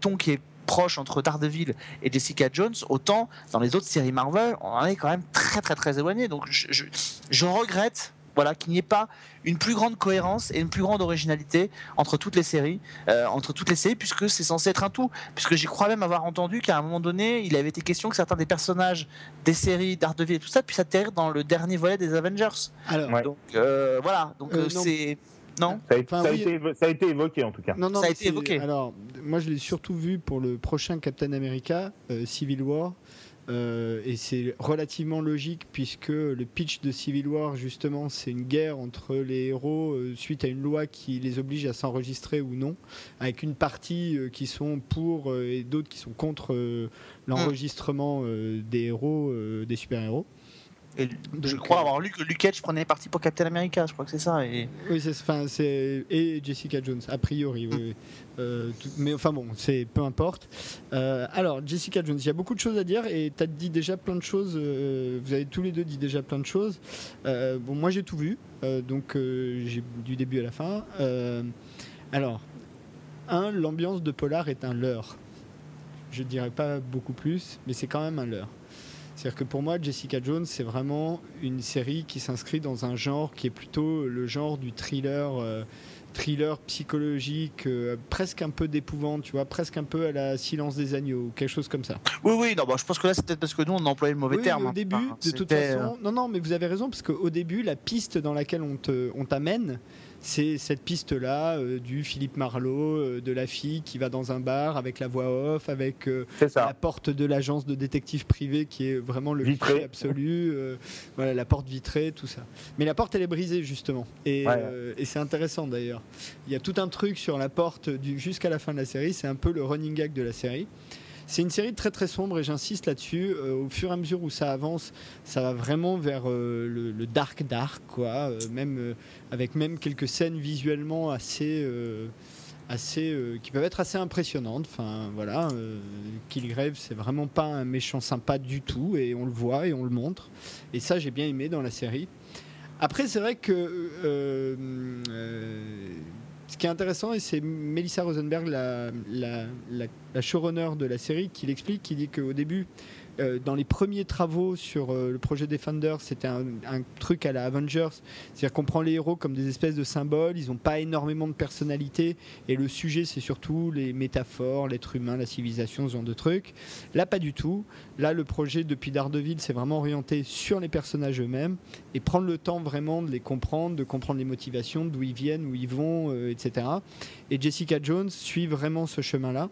ton qui est proche entre Daredevil et Jessica Jones, autant dans les autres séries Marvel, on en est quand même très très très éloigné. Donc je regrette voilà, qu'il n'y ait pas une plus grande cohérence et une plus grande originalité entre toutes les séries, euh, entre toutes les séries, puisque c'est censé être un tout. Puisque j'y crois même avoir entendu qu'à un moment donné, il avait été question que certains des personnages des séries Daredevil et tout ça puissent atterrir dans le dernier volet des Avengers. Alors, Ouais. Donc euh, voilà, donc Euh, euh, c'est non? Ça a, Enfin, ça a oui. été, ça a été évoqué en tout cas. Non, non, Ça a été évoqué. Alors, moi, je l'ai surtout vu pour le prochain Captain America, euh, Civil War. Euh, et c'est relativement logique puisque le pitch de Civil War, justement, c'est une guerre entre les héros euh, suite à une loi qui les oblige à s'enregistrer ou non, avec une partie euh, qui sont pour et d'autres qui sont contre euh, l'enregistrement des héros, des super-héros. Et je crois euh, avoir lu que Luke Cage prenait parti pour Captain America, je crois que c'est ça. Et... Oui, c'est, enfin, c'est et Jessica Jones, a priori. oui, oui. Euh, tout- mais enfin bon, c'est peu importe. Euh, alors, Jessica Jones, il y a beaucoup de choses à dire et tu as dit déjà plein de choses. euh, vous avez tous les deux dit déjà plein de choses. Bon, moi j'ai tout vu, donc j'ai du début à la fin. Alors, un, l'ambiance de Polar est un leurre. Je dirais pas beaucoup plus, mais c'est quand même un leurre. C'est-à-dire que pour moi, Jessica Jones, c'est vraiment une série qui s'inscrit dans un genre qui est plutôt le genre du thriller, euh, thriller psychologique, euh, presque un peu d'épouvante, tu vois, presque un peu à la Silence des agneaux, ou quelque chose comme ça. Oui, oui, non, bah, je pense que là c'est peut-être parce que nous on a employé le mauvais Oui, terme. mais hein. au début, de toute c'était, euh, façon, non, non, mais vous avez raison, parce qu'au début, la piste dans laquelle on te- on t'amène, c'est cette piste-là euh, du Philippe Marlowe, euh, de la fille qui va dans un bar avec la voix off, avec euh, la porte de l'agence de détective privé qui est vraiment le cliché absolu. voilà, la porte vitrée, tout ça. Mais la porte, elle est brisée justement, et, Ouais. et c'est intéressant d'ailleurs. Il y a tout un truc sur la porte jusqu'à la fin de la série. C'est un peu le running gag de la série. C'est une série très très sombre et j'insiste là-dessus. Euh, au fur et à mesure où ça avance, ça va vraiment vers euh, le, dark dark, quoi. euh, même avec même quelques scènes visuellement assez, assez, qui peuvent être assez impressionnantes. Enfin voilà, euh, c'est vraiment pas un méchant sympa du tout et on le voit et on le montre. Et ça, j'ai bien aimé dans la série. Après, c'est vrai que ce qui est intéressant, et c'est Melissa Rosenberg, la, la, showrunner de la série, qui l'explique, qui dit qu'au début, euh, dans les premiers travaux sur euh, le projet Defender, c'était un, truc à la Avengers, c'est-à-dire qu'on prend les héros comme des espèces de symboles, ils n'ont pas énormément de personnalité, et le sujet c'est surtout les métaphores, l'être humain, la civilisation, ce genre de trucs. Là, pas du tout. Là, le projet depuis Daredevil, c'est vraiment orienté sur les personnages eux-mêmes et prendre le temps vraiment de les comprendre, de comprendre les motivations, d'où ils viennent, où ils vont, euh, etc. Et Jessica Jones suit vraiment ce chemin-là.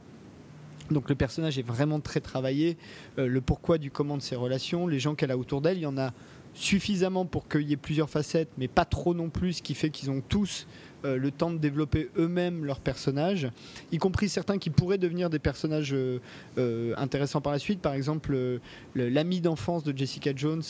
Donc le personnage est vraiment très travaillé, euh, le pourquoi du comment de ses relations, les gens qu'elle a autour d'elle, il y en a suffisamment pour qu'il y ait plusieurs facettes, mais pas trop non plus, ce qui fait qu'ils ont tous euh, le temps de développer eux-mêmes leurs personnages, y compris certains qui pourraient devenir des personnages euh, euh, intéressants par la suite. Par exemple, le- l'ami d'enfance de Jessica Jones,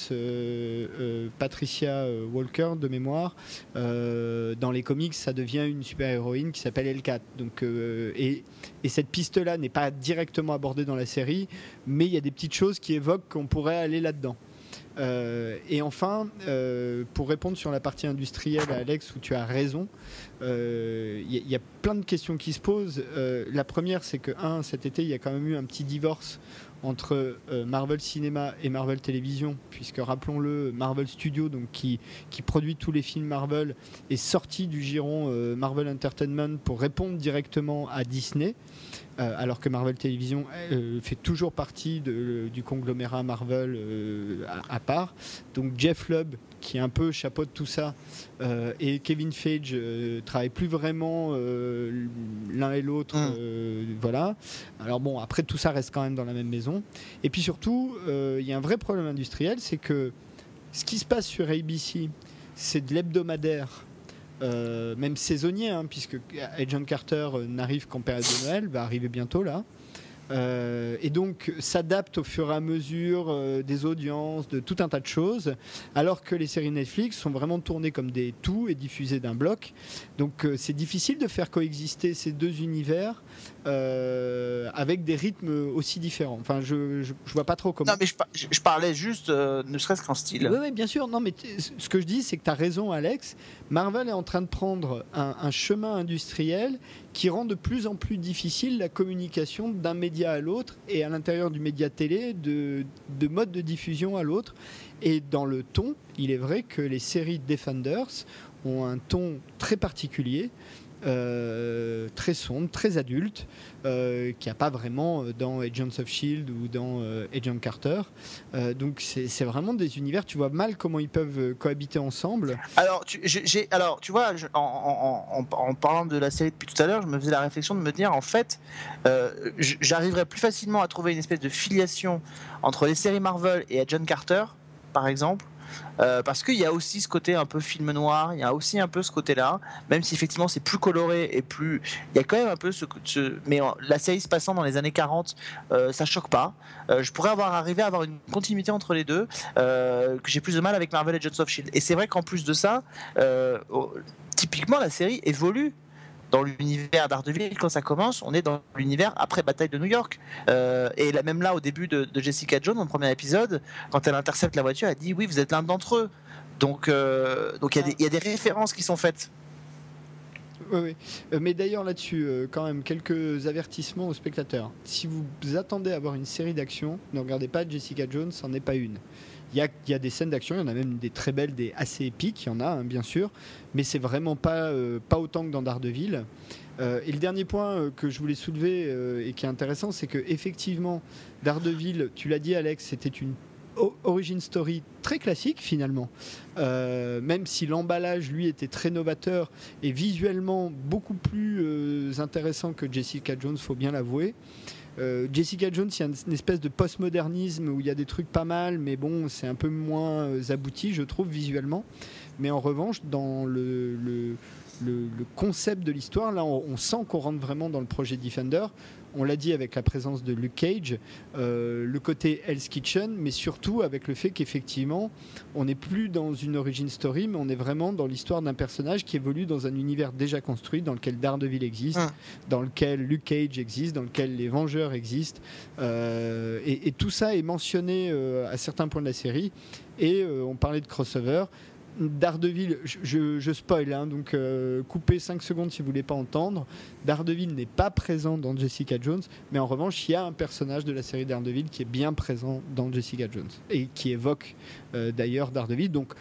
Patricia Walker, de mémoire, dans les comics, ça devient une super-héroïne qui s'appelle L4. Donc, et cette piste-là n'est pas directement abordée dans la série, mais il y a des petites choses qui évoquent qu'on pourrait aller là-dedans. Euh, et enfin, euh, pour répondre sur la partie industrielle, Alex, où tu as raison, euh, il il y a plein de questions qui se posent. Euh, la première, c'est que, un, cet été, il y a quand même eu un petit divorce entre euh, Marvel Cinéma et Marvel Télévision, puisque rappelons-le, Marvel Studio, donc qui, qui produit tous les films Marvel, est sorti du giron euh, Marvel Entertainment pour répondre directement à Disney, euh, alors que Marvel Télévision euh, fait toujours partie de- du conglomérat Marvel euh, à, à part. Donc Jeff Lubb, qui est un peu chapeau de tout ça, euh, et Kevin Feige euh, travaillent plus vraiment euh, l'un et l'autre. Mm. euh, voilà. Alors bon, après tout ça reste quand même dans la même maison. Et puis surtout, euh, il y a un vrai problème industriel, c'est que ce qui se passe sur ABC, c'est de l'hebdomadaire. Euh, même saisonnier, hein, puisque Agent Carter euh, n'arrive qu'en période de Noël, va arriver bientôt là. Euh, et donc s'adapte au fur et à mesure des audiences, de tout un tas de choses, alors que les séries Netflix sont vraiment tournées comme des tout et diffusées d'un bloc. Donc c'est difficile de faire coexister ces deux univers euh, avec des rythmes aussi différents. Enfin, je, je, je vois pas trop comment. Non, mais je, par- je- je parlais juste, euh, ne serait-ce qu'en style. Oui, bien sûr. Non, mais ce que je dis, c'est que tu as raison, Alex. Marvel est en train de prendre un, un chemin industriel qui rend de plus en plus difficile la communication d'un média à l'autre et à l'intérieur du média télé, de, de mode de diffusion à l'autre. Et dans le ton, il est vrai que les séries Defenders ont un ton très particulier. Euh, très sombre, très adulte, euh, qu'il n'y a pas vraiment euh, dans Agents of Shield ou dans euh, Agent Carter. Donc c'est vraiment des univers, tu vois mal comment ils peuvent cohabiter ensemble. Alors, tu, alors, tu vois, en, en- parlant de la série depuis tout à l'heure, je me faisais la réflexion de me dire, en fait, j'arriverais plus facilement à trouver une espèce de filiation entre les séries Marvel et John Carter, par exemple. Euh, parce qu'il y a aussi ce côté un peu film noir, il y a aussi un peu ce côté-là, même si effectivement c'est plus coloré et plus. Il y a quand même un peu ce. ce- mais la série se passant dans les années 40, euh, ça choque pas. Euh, je pourrais avoir arrivé à avoir une continuité entre les deux, euh, que j'ai plus de mal avec Marvel et Agents of Shield. Et c'est vrai qu'en plus de ça, typiquement la série évolue dans l'univers d'Ardeville quand ça commence on est dans l'univers après bataille de New York Euh, et là, même là au début de, Jessica Jones dans le premier épisode quand elle intercepte la voiture elle dit oui vous êtes l'un d'entre eux donc euh, donc il y, a des- références qui sont faites Oui. Euh, mais d'ailleurs là-dessus, quand même, quelques avertissements aux spectateurs. Si vous attendez à voir une série d'action, ne regardez pas Jessica Jones, c'en est pas une. Il y a, des scènes d'action, il y en a même des très belles, des assez épiques, il y en a hein, bien sûr, mais c'est vraiment pas, euh, autant que dans Daredevil. Euh, et le dernier point euh, que je voulais soulever et qui est intéressant, c'est que effectivement, Daredevil, tu l'as dit Alex, c'était une origin story très classique finalement. Même si l'emballage lui était très novateur et visuellement beaucoup plus intéressant que Jessica Jones, faut bien l'avouer. Euh, Jessica Jones, il y a une, espèce de postmodernisme où il y a des trucs pas mal, mais bon, c'est un peu moins euh, abouti, je trouve, visuellement. Mais en revanche, dans le, le- le concept de l'histoire, là, on, on sent qu'on rentre vraiment dans le projet Defender. On l'a dit avec la présence de Luke Cage, euh, le côté Hell's Kitchen, mais surtout avec le fait qu'effectivement, on n'est plus dans une origin story, mais on est vraiment dans l'histoire d'un personnage qui évolue dans un univers déjà construit, dans lequel Daredevil existe, Hum. dans lequel Luke Cage existe, dans lequel les Vengeurs existent. Euh, et, et tout ça est mentionné euh, à certains points de la série. Et on parlait de crossover. Daredevil, je, je, je spoil, hein, donc euh, coupez 5 secondes si vous voulez pas entendre. Daredevil n'est pas présent dans Jessica Jones, mais en revanche, il y a un personnage de la série Daredevil qui est bien présent dans Jessica Jones et qui évoque euh, d'ailleurs Daredevil. Donc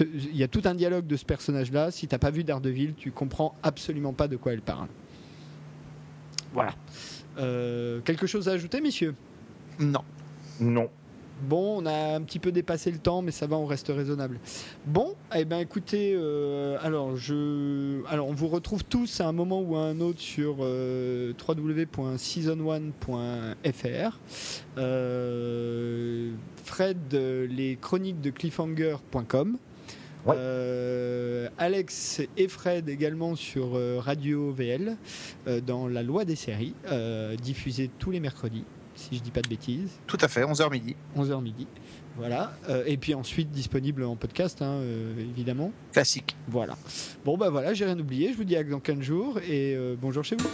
il y a tout un dialogue de ce personnage-là. Si t'as pas vu Daredevil, tu comprends absolument pas de quoi elle parle. Voilà. Euh, quelque chose à ajouter, messieurs? Non. Non. Bon, on a un petit peu dépassé le temps, mais ça va, on reste raisonnable. Bon, eh ben écoutez, euh, alors je, alors on vous retrouve tous à un moment ou à un autre sur euh, www.season1.fr. Euh, Fred, les chroniques de cliffhanger.com. Ouais. Euh, Alex et Fred également sur euh, Radio VL euh, dans la loi des séries, diffusée tous les mercredis, si je dis pas de bêtises. Tout à fait, 11h midi. 11h midi. Voilà. Euh, et puis ensuite disponible en podcast, hein, euh, évidemment. Classique. Voilà. Bon, bah voilà, j'ai rien oublié. Je vous dis à dans 15 jours et euh, bonjour chez vous.